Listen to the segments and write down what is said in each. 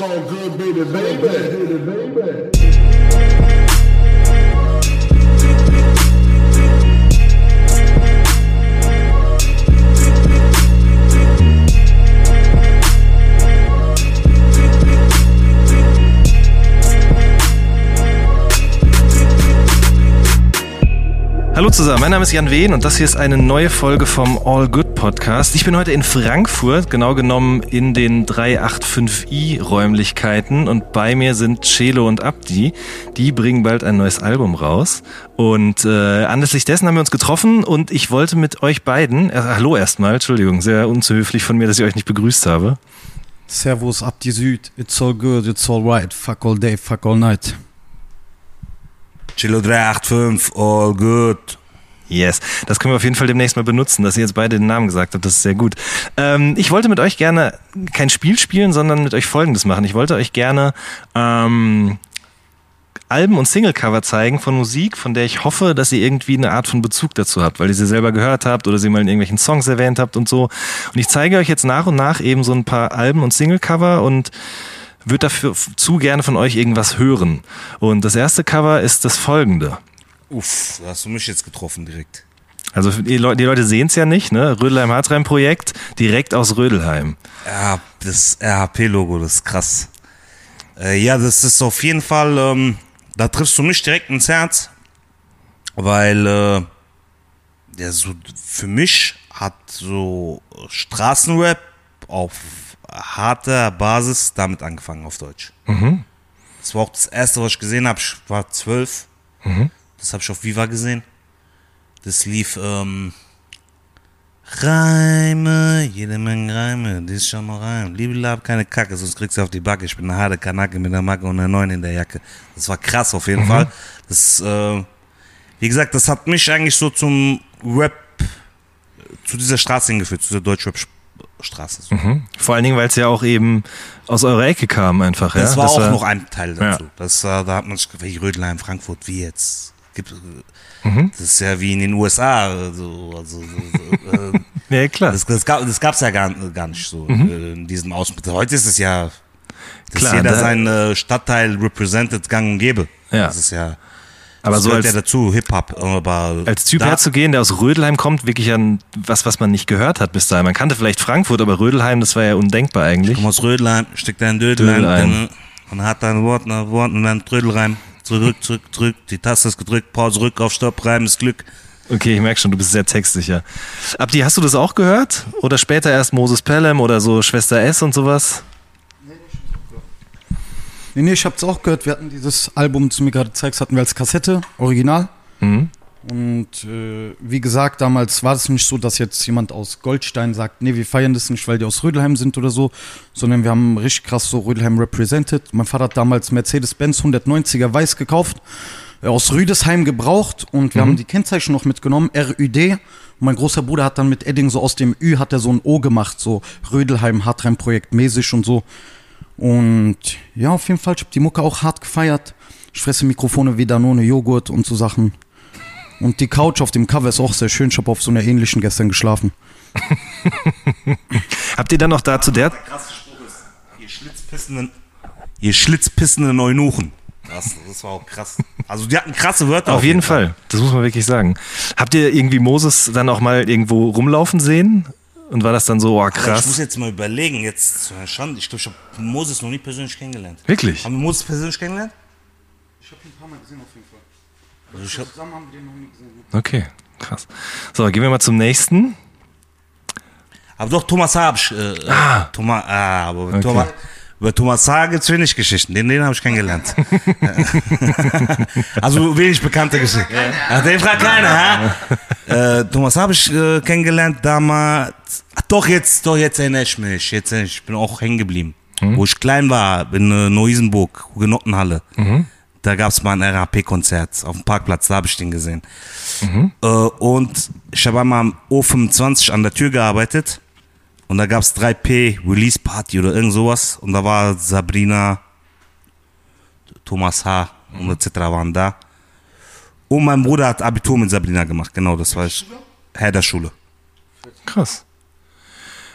So good, baby, baby, baby, baby. Hallo zusammen, mein Name ist Jan Wehn und das hier ist eine neue Folge vom All Good Podcast. Ich bin heute in Frankfurt, genau genommen in den 385i Räumlichkeiten und bei mir sind Celo und Abdi. Die bringen bald ein neues Album raus und äh, anlässlich dessen haben wir uns getroffen und ich wollte mit euch beiden, äh, hallo erstmal, Entschuldigung, sehr unzuhöflich von mir, dass ich euch nicht begrüßt habe. Servus, Abdi Süd. It's all good, it's all right. Fuck all day, fuck all night. Chilo 385, all good. Yes, das können wir auf jeden Fall demnächst mal benutzen, dass ihr jetzt beide den Namen gesagt habt, das ist sehr gut. Ähm, ich wollte mit euch gerne kein Spiel spielen, sondern mit euch Folgendes machen. Ich wollte euch gerne ähm, Alben und Singlecover zeigen von Musik, von der ich hoffe, dass ihr irgendwie eine Art von Bezug dazu habt, weil ihr sie selber gehört habt oder sie mal in irgendwelchen Songs erwähnt habt und so. Und ich zeige euch jetzt nach und nach eben so ein paar Alben und Singlecover und würde dafür zu gerne von euch irgendwas hören. Und das erste Cover ist das folgende. Uff, da hast du mich jetzt getroffen direkt. Also die, Leute, die Leute sehen es ja nicht, ne? Rödelheim Hartreim Projekt direkt aus Rödelheim. Ja, das RHP-Logo, das ist krass. Äh, ja, das ist auf jeden Fall, ähm, da triffst du mich direkt ins Herz, weil äh, der so für mich hat so Straßenrap auf harter Basis damit angefangen auf Deutsch. Das war auch das erste, was ich gesehen habe. Ich war zwölf. Das habe ich auf Viva gesehen. Das lief ähm, Reime, jede Menge Reime, das ist schon mal Reim. Liebe Lab, keine Kacke, sonst kriegst du auf die Backe. Ich bin eine harte Kanake mit einer Macke und einer Neun in der Jacke. Das war krass auf jeden Fall. Das, äh, wie gesagt, das hat mich eigentlich so zum Rap, zu dieser Straße hingeführt, zu dieser Deutschrap-Straße. So. Vor allen Dingen, weil es ja auch eben aus eurer Ecke kam einfach. Das ja? war auch war- noch ein Teil dazu. Ja. Das, äh, da hat man sich Rödelheim, Frankfurt, wie jetzt? Gibt, Mhm. Das ist ja wie in den USA. So, also, so, äh, Ja, klar. das das gab es ja gar, gar nicht so äh, in diesem Ausmaß. Heute ist es ja, dass Mhm. Klar, jeder da- seinen äh, Stadtteil represented, gang und gäbe. Ja. Das ist ja, Aber das so als, ja dazu, Hip-Hop. Aber als Typ da, herzugehen, der aus Rödelheim kommt, wirklich an was, was man nicht gehört hat bis dahin. Man kannte vielleicht Frankfurt, aber Rödelheim, das war ja undenkbar eigentlich. Komm aus Rödelheim, steck dein Dödelheim, Dödelheim. dann, und hat dein Wort nach Wort und dann Trödelreim. Zurück, zurück, zurück. Die Taste ist gedrückt, Pause, zurück auf Stopp, Reim ist Glück. Okay, ich merke schon, du bist sehr textsicher. Abdi, hast du das auch gehört? Oder später erst Moses Pelham oder so Schwester S und sowas? Nee, nee, ich hab's auch gehört. Wir hatten dieses Album, das du mir gerade zeigst, hatten wir als Kassette, original. Und äh, wie gesagt, damals war es nicht so, dass jetzt jemand aus Goldstein sagt, nee, wir feiern das nicht, weil die aus Rödelheim sind oder so, sondern wir haben richtig krass so Rödelheim represented. Mein Vater hat damals Mercedes-Benz 190er weiß gekauft, äh, aus Rüdesheim gebraucht und wir haben die Kennzeichen noch mitgenommen, RÜD. Und mein großer Bruder hat dann mit Edding so aus dem Ü hat er so ein O gemacht, so Rödelheim, Hartreim-Projekt mäßig und so. Und ja, auf jeden Fall, ich hab die Mucke auch hart gefeiert. Ich fresse Mikrofone wie Danone, Joghurt und so Sachen. Und die Couch auf dem Cover ist auch sehr schön. Ich habe auf so einer ähnlichen gestern geschlafen. Habt ihr dann noch da zu der... krasse Spruch ist, ihr schlitzpissenden, ihr schlitzpissenden Eunuchen. Das, das war auch krass. Also die hatten krasse Wörter. Auf jeden Fall, das muss man wirklich sagen. Habt ihr irgendwie Moses dann auch mal irgendwo rumlaufen sehen? Und war das dann so, oh Aber Ich muss krass? jetzt mal überlegen, jetzt zu Schande, ich glaube, ich habe Moses noch nie persönlich kennengelernt. Wirklich? Haben wir Moses persönlich kennengelernt? Ich habe ihn ein paar Mal gesehen auf jeden Fall. Also ich hab, Zusammen haben wir den noch nie gesehen. Okay, krass. So, gehen wir mal zum nächsten. aber doch, Thomas H. hab ich, äh, ah. Thomas, ah, aber über Thomas, über Thomas H. gibt's wenig Geschichten. Den, den habe ich kennengelernt. also wenig bekannte Geschichten. Ja. Den fragt keiner, hä? äh, Thomas H. habe ich äh, kennengelernt damals. Ach, doch, jetzt, doch, jetzt erinnere ich mich. Jetzt, ich bin auch hängen geblieben. Wo ich klein war, in äh, Neu-Isenburg, Hugenottenhalle. Da gab's mal ein RAP-Konzert auf dem Parkplatz, da habe ich den gesehen. Äh, und ich habe einmal am O25 an der Tür gearbeitet. Und da gab's 3P Release Party oder irgend sowas. Und da war Sabrina, Thomas H. und etc. waren da. Und mein Bruder hat Abitur mit Sabrina gemacht. Genau, das war ich. Herr der Schule. Krass.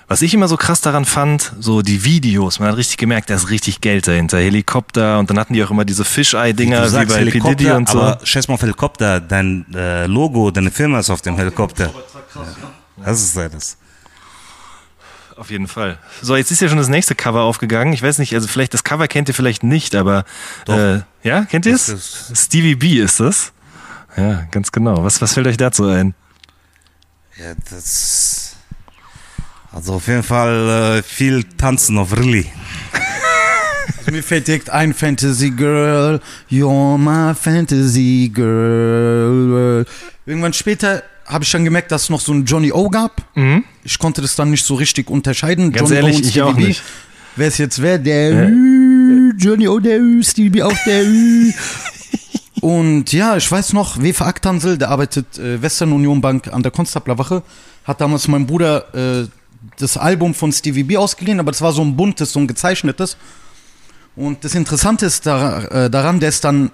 Was ich immer so krass daran fand, so die Videos, man hat richtig gemerkt, da ist richtig Geld dahinter. Helikopter und dann hatten die auch immer diese Fischei-Dinger wie sagst bei P. Helikopter, Diddy und so. aber scheiß mal auf Helikopter, dein äh, Logo, deine Firma ist auf dem Helikopter. Das ist ja das. Auf jeden Fall. So, jetzt ist ja schon das nächste Cover aufgegangen. Ich weiß nicht, also vielleicht das Cover kennt ihr vielleicht nicht, aber äh, ja, kennt ihr es? Stevie B ist das. Ja, ganz genau. Was, was fällt euch dazu ein? Ja, das. Also auf jeden Fall äh, viel tanzen auf Really. Also mir fällt direkt ein Fantasy Girl, you're my Fantasy Girl. Irgendwann später habe ich dann gemerkt, dass es noch so einen Johnny O gab. Ich konnte das dann nicht so richtig unterscheiden. Mhm. Ganz Johnny ehrlich, O und ich Stevie auch nicht. Wer es jetzt wer? Der Ü, Johnny O, der Ü, Stevie auch der Ü. Und ja, ich weiß noch, Wefe Aktansel, der arbeitet äh, Western Union Bank an der Konstablerwache, hat damals mein Bruder äh, das Album von Stevie B ausgeliehen, aber das war so ein buntes, so ein gezeichnetes. Und das Interessante ist äh, daran, der ist dann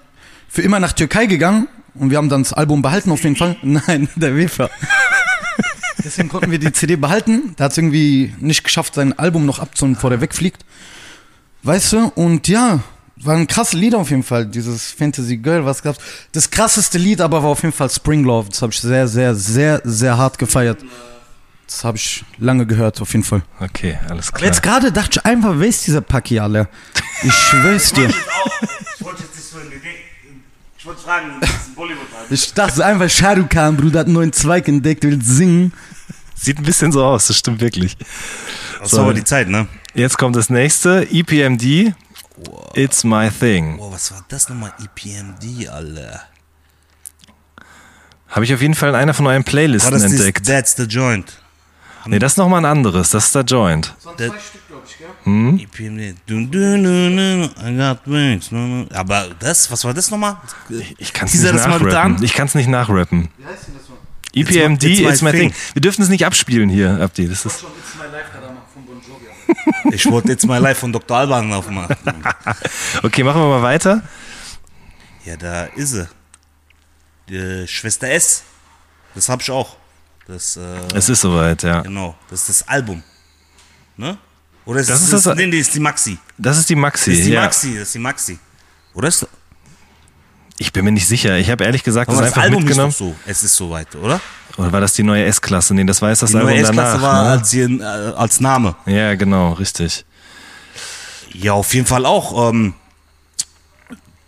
für immer nach Türkei gegangen und wir haben dann das Album behalten auf jeden Fall. Nein, der Wefer. Deswegen konnten wir die CD behalten. Der hat es irgendwie nicht geschafft, sein Album noch abzuholen, bevor der wegfliegt. Weißt du? Und ja, war ein krasses Lied auf jeden Fall, dieses Fantasy Girl, was gab's. Das krasseste Lied aber war auf jeden Fall Spring Love. Das habe ich sehr, sehr, sehr, sehr hart gefeiert. Das habe ich lange gehört, auf jeden Fall. Okay, alles klar. jetzt gerade dachte ich einfach, wer ist dieser Paki, alle? Ich schwör's dir. Ich wollte jetzt nicht so in die Ich wollte fragen, das ist ein bollywood Ich dachte einfach, Shahrukh Khan, Bruder, hat einen neuen Zweig entdeckt, will singen. Sieht ein bisschen so aus, das stimmt wirklich. Das war aber die Zeit, ne? Jetzt kommt das nächste, EPMD. It's my thing. Boah, was war das nochmal? EPMD, Alter. Habe ich auf jeden Fall in einer von euren Playlisten das entdeckt. das That's the Joint? Nee, das ist nochmal ein anderes. Das ist der Joint. Der- EPMD. Dun, dun, dun, dun, I got wings. Dun, dun. Aber das, was war das nochmal? Ich kann es nicht das nachrappen. Ich kann es nicht nachrappen. Wie heißt denn das mal? EPMD, It's my- it's my it's my thing. thing. Wir dürfen es nicht abspielen hier, Abdi. Das ist Schon It's My Life gerade von Bon Jovi. Ich wollte jetzt mal live von Dr. Alban aufmachen. okay, machen wir mal weiter. Ja, da ist sie. Die Schwester S. Das hab ich auch. Das, äh, Es ist soweit, ja. genau. Das ist das Album. Ne? Oder ist Das das, ist das, das- nee, nee, ist die Maxi. Das ist die Maxi. Das ist die ja. Maxi, das ist die Maxi. Oder ist Ich bin mir nicht sicher. Ich habe ehrlich gesagt aber das das einfach Album ist doch mitgenommen. so. Es ist soweit, oder? Oder war das die neue S-Klasse? Nee, das war jetzt das Die Album neue danach. S-Klasse war ne? als, ihr, äh, als Name. Ja, genau, richtig. Ja, auf jeden Fall auch. Ähm,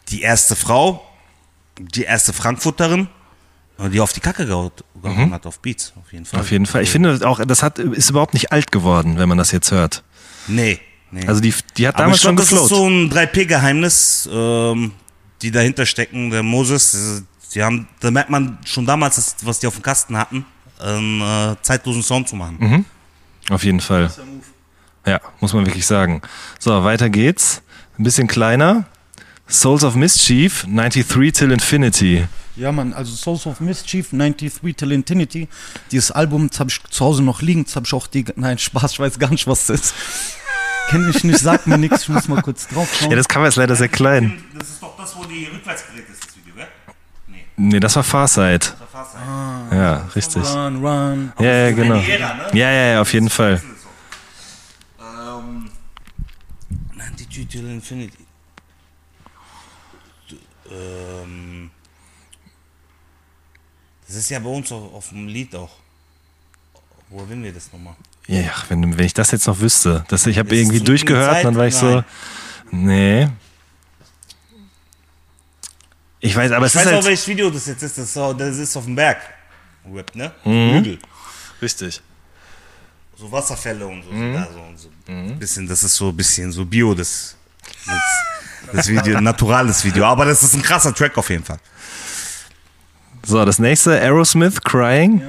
die erste Frau, die erste Frankfurterin, die auf die Kacke gehauen hat, auf Beats, auf jeden Fall. Mhm. Auf jeden Fall. Ich finde auch, das hat, ist überhaupt nicht alt geworden, wenn man das jetzt hört. Nee, nee. Also die, die hat damals schon das ist so ein 3P-Geheimnis, ähm, die dahinter stecken. Der Moses, die haben, da merkt man schon damals, was die auf dem Kasten hatten, einen äh, zeitlosen Sound zu machen. Mhm. Auf jeden Fall. Ja, muss man wirklich sagen. So, weiter geht's. Ein bisschen kleiner. Souls of Mischief, 93 till Infinity. Ja, Mann, also Souls of Mischief, 93 Till Infinity. Dieses Album, das habe ich zu Hause noch liegen, das habe ich auch die. Nein, Spaß, ich weiß gar nicht, was das ist. Kenn ich nicht, sagt mir nichts, ich muss mal kurz drauf schauen. Ja, das Cover ist leider sehr klein. Das ist doch das, wo die rückwärts gedreht ist, das Video, gell? Nee, das war Farsight. Ja, richtig. run, run. Ja, ja, genau. Ära, ne? Ja, ja, ja, auf jeden Fall. Ähm, 92 Till Infinity. Ähm, das ist ja bei uns auf, auf dem Lied auch. Wo finden wir das nochmal? Ja, wenn, wenn ich das jetzt noch wüsste. Das, ich habe irgendwie durchgehört Zeit? und dann war ich so, nee. Ich weiß, aber es Ich weiß ist auch, halt... welches Video das jetzt ist. Das ist, auch- das ist auf dem Berg. Rap, ne? Mhm. Hügel. Richtig. So Wasserfälle und so. Mhm. so, da, so, und so. Bisschen, das ist so ein bisschen so Bio, das, das, das Video, naturales Video. Aber das ist ein krasser Track auf jeden Fall. So, das nächste, Aerosmith, Crying.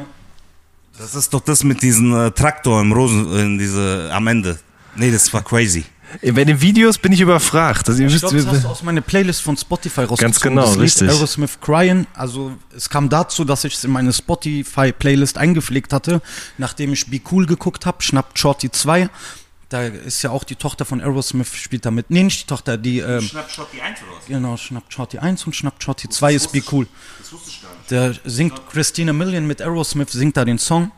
Das ist doch das mit diesem äh, Traktor im Rosen, in diese, am Ende. Nee, das war crazy. Bei den Videos bin ich überfragt. Also, ihr Ich wisst, glaube, das hast du aus meiner Playlist von Spotify rausgezogen. genau, das Lied richtig. Aerosmith Crying. Also es kam dazu, dass ich es in meine Spotify-Playlist eingepflegt hatte, nachdem ich Be Cool geguckt habe, Schnappt Shorty 2. Da ist ja auch die Tochter von Aerosmith spielt da mit. Nee, nicht die Tochter, die ähm, Schnappshot die 1 oder was? genau, Schnappt Shorty 1 und Schnappt Shorty 2 ist Be Cool. Das wusste ich gar nicht. Da singt Christina Million mit Aerosmith, singt da den Song.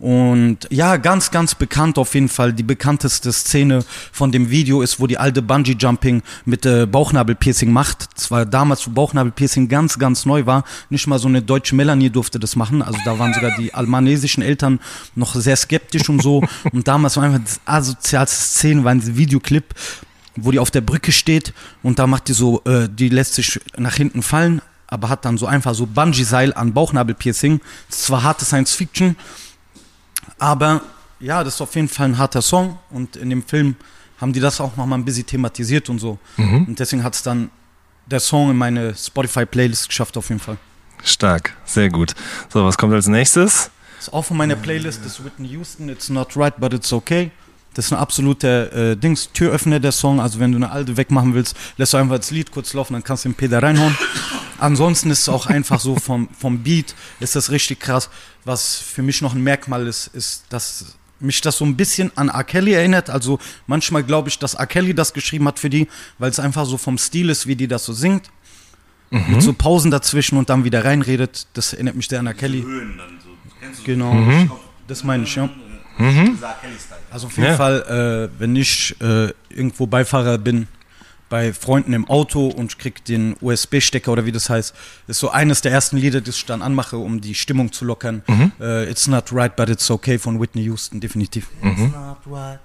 Und ja, ganz, ganz bekannt auf jeden Fall. Die bekannteste Szene von dem Video ist, wo die alte Bungee-Jumping mit äh, Bauchnabelpiercing macht. Das war damals, wo Bauchnabelpiercing ganz, ganz neu war. Nicht mal so eine deutsche Melanie durfte das machen. Also da waren sogar die almanesischen Eltern noch sehr skeptisch und so. Und damals war einfach das asozialste Szene, war ein Videoclip, wo die auf der Brücke steht und da macht die so, äh, die lässt sich nach hinten fallen, aber hat dann so einfach so Bungee-Seil an Bauchnabelpiercing. Ist zwar harte Science-Fiction, aber ja, das ist auf jeden Fall ein harter Song und in dem Film haben die das auch nochmal ein bisschen thematisiert und so. Und deswegen hat es dann der Song in meine Spotify-Playlist geschafft auf jeden Fall. Stark, sehr gut. So, was kommt als nächstes? Ist auch von meiner Playlist, ist Whitney Houston, It's Not Right, But It's Okay. Das ist ein absoluter äh, Dings, Türöffner der Song. Also wenn du eine alte wegmachen willst, lässt du einfach das Lied kurz laufen, dann kannst du den Peter reinhauen. Ansonsten ist es auch einfach so vom, vom Beat, ist das richtig krass. Was für mich noch ein Merkmal ist, ist, dass mich das so ein bisschen an R. Kelly erinnert. Also manchmal glaube ich, dass R. Kelly das geschrieben hat für die, weil es einfach so vom Stil ist, wie die das so singt. Mit so Pausen dazwischen und dann wieder reinredet. Das erinnert mich sehr an R. Kelly. Höhen dann so. Kennst du Genau, das meine ich, ja. Also auf jeden Ja. Fall, äh, wenn ich äh, irgendwo Beifahrer bin, bei Freunden im Auto und ich krieg den USB-Stecker oder wie das heißt, ist so eines der ersten Lieder, das ich dann anmache, um die Stimmung zu lockern. Äh, It's Not Right, But It's Okay von Whitney Houston, definitiv. It's not right,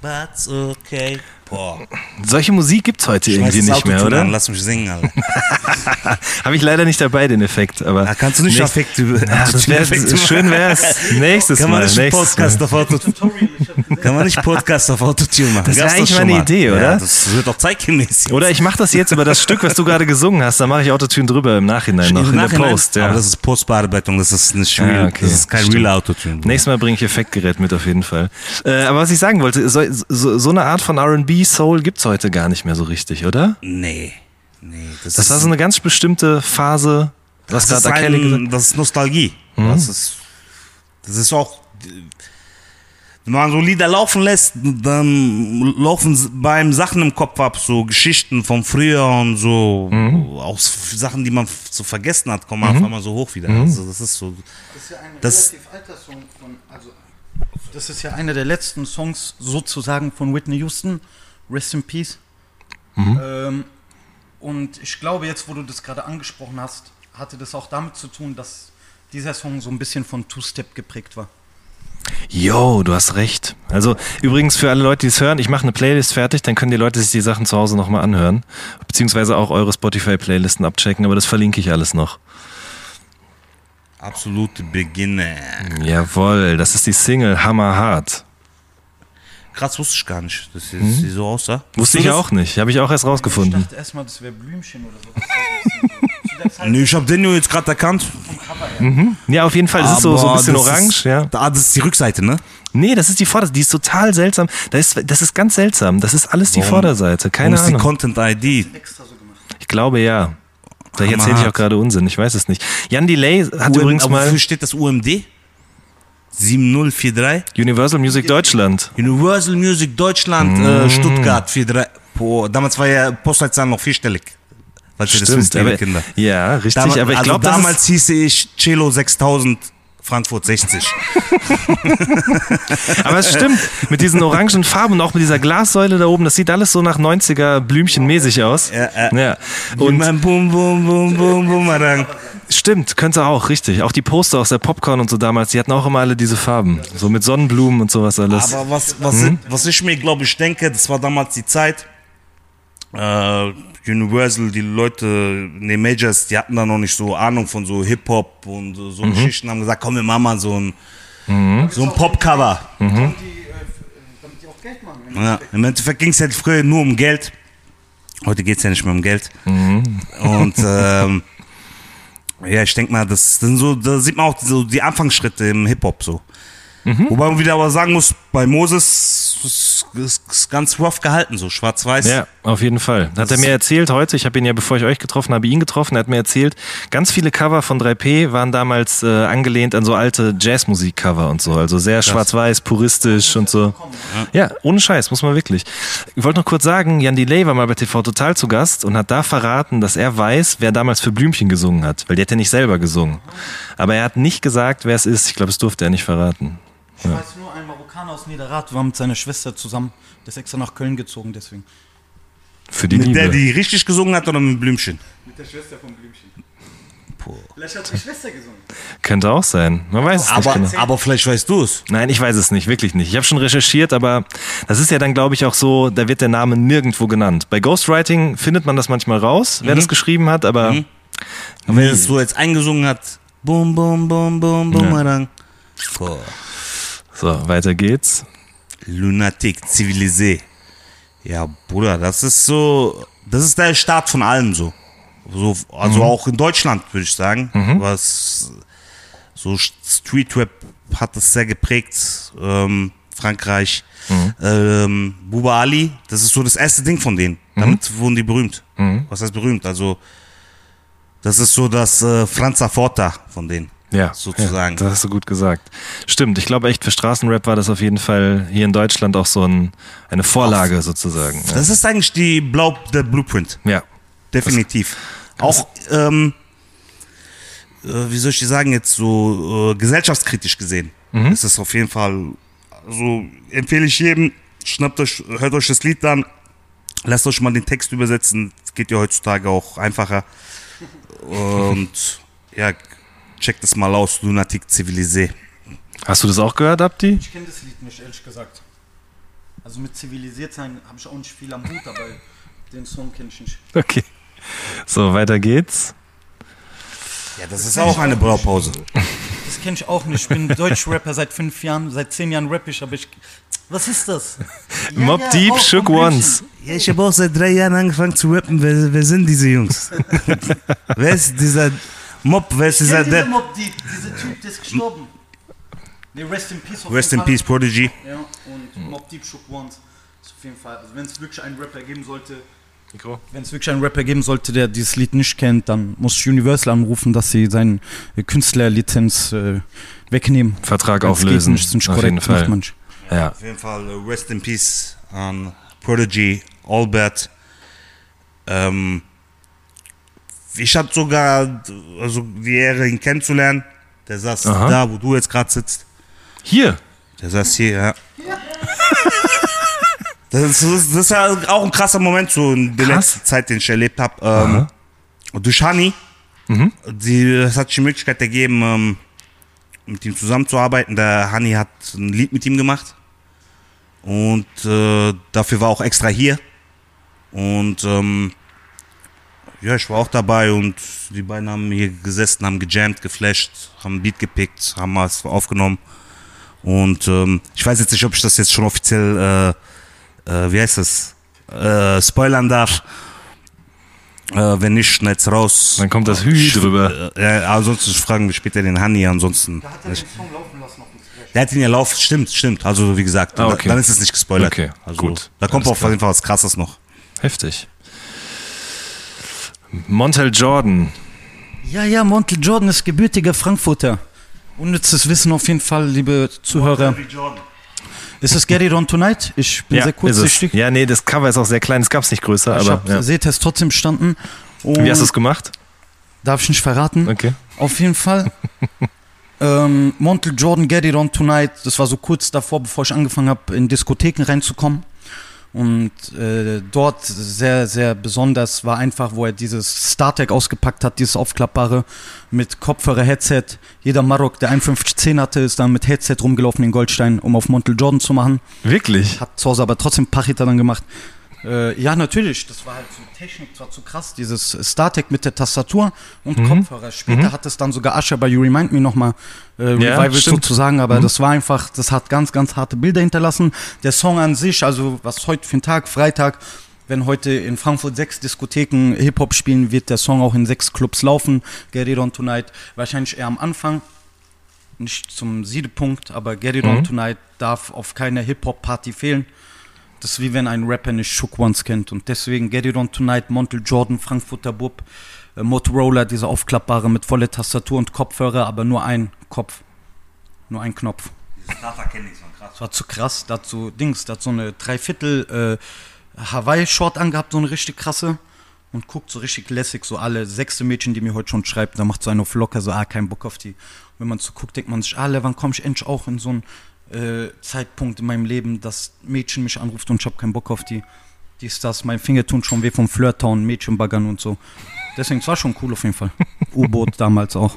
but it's okay. Boah. Solche Musik gibt's heute irgendwie Schmeiß das nicht mehr, oder? An, lass mich singen, Alter. Habe ich leider nicht dabei, den Effekt. Aber Da kannst du nicht Effekte über- schön wär's. Nächstes Kann man Mal. nicht Nächstes Podcast Mal. auf Kann man nicht Podcast auf Autotune machen? Das wär Gab's eigentlich schon mal eine Idee, oder? Ja, das wird doch zeitgemäß. Oder ich mache das jetzt über das Stück, was du gerade gesungen hast. Da mache ich Autotune drüber im Nachhinein noch, Im in der Nachhinein- Post. Ja. Aber das ist Postbearbeitung, das ist nicht real. Ja, okay. Das ist kein Stimmt. real Autotune. Nächstes Mal bringe ich Effektgerät mit auf jeden Fall. Äh, aber was ich sagen wollte, so, so, so eine Art von R&B Soul gibt's heute gar nicht mehr so richtig, oder? Nee. Nee. Das, Das ist, war so eine ganz bestimmte Phase, was das, ist gerade Kelly gesagt Mhm. ein, das ist Nostalgie. Das, ist, das ist auch. Wenn man so Lieder laufen lässt, dann laufen s- bei einem Sachen im Kopf ab, so Geschichten von früher und so, Mhm. auch Sachen, die man so vergessen hat, kommen auf einmal so hoch wieder. Mhm. Also das ist so. Das ist ja ein relativ alter Song von, also, das ist ja einer der letzten Songs sozusagen von Whitney Houston. Rest in Peace. Ähm, und ich glaube, jetzt, wo du das gerade angesprochen hast, hatte das auch damit zu tun, dass dieser Song so ein bisschen von Two-Step geprägt war. Yo, du hast recht. Also übrigens für alle Leute, die es hören, ich mache eine Playlist fertig, dann können die Leute sich die Sachen zu Hause nochmal anhören. Beziehungsweise auch eure Spotify-Playlisten abchecken, aber das verlinke ich alles noch. Absolute Beginner. Jawohl, das ist die Single Hammerhart. Krass, wusste ich gar nicht, dass sie, sie so aussah. Mhm. Wusste ich auch nicht, habe ich auch erst Ich rausgefunden. dachte erstmal, das wäre Blümchen oder so. Das so Nee, ich hab den nur jetzt gerade erkannt. Ja, auf jeden Fall, es ist so, so ein bisschen das orange, ist, ja. Ah, das ist die Rückseite, ne? Nee, das ist die Vorderseite, die ist total seltsam. Das ist, das ist ganz seltsam, das ist alles die Warum- Vorderseite, keine Warum ist die Ahnung. Content-ID? Ich glaube ja. Vielleicht erzähle ich auch gerade Unsinn, ich weiß es nicht. Jan Delay hat UM, übrigens aber mal Wofür steht das UMD? 7043? Universal Music Deutschland. Universal Music Deutschland, Mhm. äh, Stuttgart 43. Boah, damals war ja Postleitzahl noch vierstellig. Falls ihr das wisst, aber, Kinder. ja, richtig, Damals, aber ich also glaube, damals hieße ich Cello 6000, Frankfurt 60. aber es stimmt, mit diesen orangen Farben und auch mit dieser Glassäule da oben, das sieht alles so nach 90er Blümchenmäßig aus. Ja, ja. ja. Und Bum, Bum, Bum, Bum, Bumerang. stimmt, könnte auch, richtig. Auch die Poster aus der Popcorn und so damals, die hatten auch immer alle diese Farben. So mit Sonnenblumen und sowas alles. Aber was, was, Mhm. was ich mir, glaube ich, denke, das war damals die Zeit, äh, Universal, die Leute, ne Majors, die hatten da noch nicht so Ahnung von so Hip-Hop und so, Mhm. Geschichten, haben gesagt, komm, wir machen mal so ein, so ein Pop-Cover. Mhm. Damit die, äh, damit die auch Geld machen. Ja, Im Endeffekt ging es ja früher nur um Geld. Heute geht es ja nicht mehr um Geld. Und ähm, ja, ich denke mal, das sind so, da sieht man auch so die Anfangsschritte im Hip-Hop so. Wobei man wieder aber sagen muss, bei Moses ist, ganz rough gehalten, so schwarz-weiß. Ja, auf jeden Fall. Hat er mir erzählt heute, ich habe ihn ja, bevor ich euch getroffen habe, ihn getroffen, er hat mir erzählt, ganz viele Cover von 3P waren damals äh, angelehnt an so alte Jazzmusik-Cover und so, also sehr schwarz-weiß, puristisch und so. Ja, ohne Scheiß, muss man wirklich. Ich wollte noch kurz sagen, Jan Delay war mal bei TV Total zu Gast und hat da verraten, dass er weiß, wer damals für Blümchen gesungen hat, weil der hat ja nicht selber gesungen. Aber er hat nicht gesagt, wer es ist. Ich glaube, das durfte er nicht verraten. Ich weiß nur, ein Marokkaner aus Niederrad war mit seiner Schwester zusammen. Der ist extra nach Köln gezogen, deswegen. Für die Mit Liebe. der, die richtig gesungen hat oder mit Blümchen? Mit der Schwester von Blümchen. Vielleicht hat die Schwester gesungen. Könnte auch sein. Man weiß es Aber, nicht genau. aber vielleicht weißt du es. Nein, ich weiß es nicht, wirklich nicht. Ich habe schon recherchiert, aber das ist ja dann, glaube ich, auch so, da wird der Name nirgendwo genannt. Bei Ghostwriting findet man das manchmal raus, wer das geschrieben hat, aber Und wenn es so jetzt eingesungen hat, bum, bum, bum, bum, bumerang. Boah. So, weiter geht's. Lunatic, Zivilisé. Ja, Bruder, das ist so, das ist der Start von allem so. so also auch in Deutschland, würde ich sagen. Was so Streetrap hat das sehr geprägt. Ähm, Frankreich. Ähm, Buba Ali, das ist so das erste Ding von denen. Damit wurden die berühmt. Was heißt berühmt? Also, das ist so das äh, Franza Forta von denen. Ja, Sozusagen. Ja, das hast du gut gesagt. Stimmt, ich glaube echt, für Straßenrap war das auf jeden Fall hier in Deutschland auch so ein, eine Vorlage sozusagen. Ja. Das ist eigentlich die Blau, der Blueprint. ja. Definitiv. Auch, ähm, äh, wie soll ich dir sagen, jetzt so äh, gesellschaftskritisch gesehen, ist das auf jeden Fall, also empfehle ich jedem, schnappt euch, hört euch das Lied an, lasst euch mal den Text übersetzen, das geht ja heutzutage auch einfacher. Und ja, checkt es mal aus, Lunatic Civilisé. Hast du das auch gehört, Abdi? Ich kenne das Lied nicht, ehrlich gesagt. Also mit zivilisiert sein habe ich auch nicht viel am Hut, aber den Song kenne ich nicht. Okay. So, weiter geht's. Ja, das ist auch eine Blaupause. Das kenne ich auch nicht. Ich bin Deutschrapper seit fünf Jahren, seit zehn Jahren rapp ich, aber ich. Was ist das? Mob Deep, auch Shook. Ones. Ja, ich habe auch seit drei Jahren angefangen zu rappen. Wer, wer sind diese Jungs? wer ist dieser Mob? Wer ist Ich dieser Depp? Mob Typ, der ist gestorben. Nee, Rest in Peace auf Rest jeden in Fall. Peace, Prodigy. Ja, und Mob Deep Shook Ones. Ist auf jeden Fall. Also wenn es wirklich einen Rapper geben sollte, wenn es wirklich einen Rapper geben sollte, der dieses Lied nicht kennt, dann muss Universal anrufen, dass sie seine äh, Künstlerlizenz äh, wegnehmen. Vertrag Wenn's auflösen. Geht nicht, auf korrekt jeden Fall. nicht. Ja. Auf jeden Fall äh, Rest in Peace an Prodigy, Albert. Ähm, ich hatte sogar also die Ehre, ihn kennenzulernen. Der saß Aha. da, wo du jetzt gerade sitzt. Hier. Der saß hier, ja. Das ist, das ist das ist ja auch ein krasser Moment so in der Krass. letzten Zeit, den ich erlebt habe. Ähm, und durch Hani, die, es hat sich die Möglichkeit ergeben, ähm, mit ihm zusammenzuarbeiten. Der Hani hat ein Lied mit ihm gemacht. Und äh, dafür war auch extra hier. Und ähm, ja, ich war auch dabei und die beiden haben hier gesessen, haben gejammt, geflasht, haben ein Beat gepickt, haben was aufgenommen. Und ähm, ich weiß jetzt nicht, ob ich das jetzt schon offiziell, äh, äh, wie heißt das, äh, spoilern darf. Äh, wenn nicht, schneid's raus. Dann kommt das Hü drüber. Äh, ja, ansonsten fragen wir später den Hani, ansonsten. Da hat er den Song laufen lassen auf dem Splash. Der hat ihn ja laufen, stimmt, stimmt. Also wie gesagt, Ah, da- okay. dann ist es nicht gespoilert. Okay, also, gut. Da kommt Alles auf jeden Fall was krasses noch. Heftig. Montel Jordan. Ja, ja, Montel Jordan ist gebürtiger Frankfurter. Unnützes Wissen auf jeden Fall, liebe Zuhörer. Ist es Get It On Tonight? Ich bin Ja, sehr ist es. Ja, nee, das Cover ist auch sehr klein. Es gab es nicht größer, Ich aber. habe Ja. Sehtest trotzdem bestanden. Und Wie hast du es gemacht? Darf ich nicht verraten. Okay. Auf jeden Fall. ähm, Montel Jordan, Get It On Tonight. Das war so kurz davor, bevor ich angefangen habe, in Diskotheken reinzukommen. Und äh, dort sehr, sehr besonders war einfach, wo er dieses StarTech ausgepackt hat, dieses aufklappbare mit Kopfhörer, Headset. Jeder Marok, der 5110 hatte, ist dann mit Headset rumgelaufen in Goldstein, um auf Montel Jordan zu machen. Wirklich? Hat zu Hause aber trotzdem Pachita dann gemacht. Äh, ja, natürlich, das war halt so Technik, das war zu krass, dieses StarTech mit der Tastatur und Mhm. Kopfhörer. Später hat es dann sogar Asher bei You Remind Me nochmal äh, Revival sozusagen, aber das war einfach, das hat ganz, ganz harte Bilder hinterlassen. Der Song an sich, also was heute für ein Tag, Freitag, wenn heute in Frankfurt sechs Diskotheken Hip-Hop spielen, wird der Song auch in sechs Clubs laufen. Get It On Tonight, wahrscheinlich eher am Anfang, nicht zum Siedepunkt, aber Get It On Tonight darf auf keiner Hip-Hop-Party fehlen. Das ist wie wenn ein Rapper nicht Shook Ones kennt. Und deswegen Get It On Tonight, Montel Jordan, Frankfurter Bub, äh, Motorola, diese aufklappbare mit voller Tastatur und Kopfhörer, aber nur ein Kopf. Nur ein Knopf. Data kenne ich so krass. Das war zu krass. Dazu Dings, da hat so eine Dreiviertel äh, Hawaii-Short angehabt, so eine richtig krasse. Und guckt so richtig lässig, so alle sechste Mädchen, die mir heute schon schreibt, da macht so einen auf locker, so, ah, kein Bock auf die. Und wenn man so guckt, denkt man sich, alle, wann komme ich endlich auch in so ein äh, Zeitpunkt in meinem Leben, dass Mädchen mich anruft und ich habe keinen Bock auf die. Dies, das, mein Finger tun schon weh vom Flirtown, Mädchenbaggern und so. Deswegen, es war schon cool auf jeden Fall. U-Boot damals auch.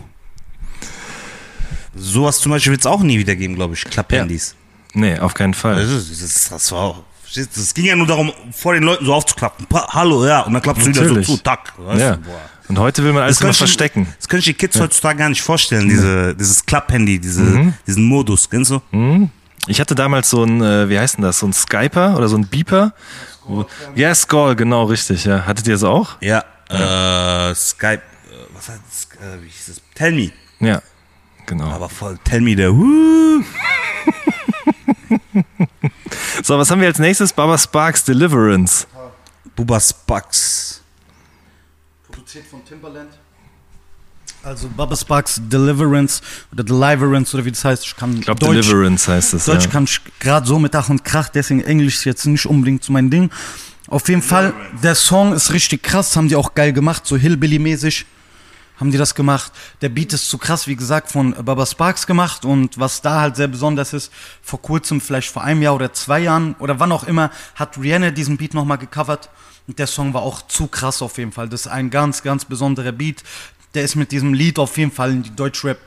Sowas zum Beispiel wird es auch nie wieder geben, glaube ich. Klapphandys. Nee, auf keinen Fall. Das, ist- das, das war auch. Das ging ja nur darum, vor den Leuten so aufzuklappen. Pa Hallo, ja. Und dann klappst du wieder so zu, tack. Weißt Ja. du, boah. Und heute will man alles immer verstecken. Das können sich die Kids heutzutage gar nicht vorstellen, diese, dieses Klapphandy, diese, Mhm. diesen Modus, kennst du? Ich hatte damals so ein, äh, wie heißt denn das, so ein Skyper oder so ein Beeper. Ja, Skull, genau, richtig, ja. Hattet ihr das auch? Ja. Äh, Skype, äh, was heißt das? Äh, wie hieß das? Tell me. Ja, genau. Aber voll, tell me der. Woo. So, was haben wir als nächstes? Baba Sparks Deliverance. Bubas Bugs. Produziert von Timbaland. Also Bubba Sparks Deliverance oder Deliverance oder wie das heißt. Ich kann Ich glaube, Deliverance heißt es. Deutsch ja. kann ich gerade so mit Ach und Krach, deswegen Englisch ist jetzt nicht unbedingt so mein Ding. Auf jeden Fall, der Song ist richtig krass, haben die auch geil gemacht, so Hillbilly-mäßig haben die das gemacht. Der Beat ist zu krass, wie gesagt, von Baba Sparks gemacht und was da halt sehr besonders ist, vor kurzem, vielleicht vor einem Jahr oder zwei Jahren oder wann auch immer, hat Rihanna diesen Beat nochmal gecovert und der Song war auch zu krass auf jeden Fall. Das ist ein ganz, ganz besonderer Beat. Der ist mit diesem Lied auf jeden Fall in die Deutschrap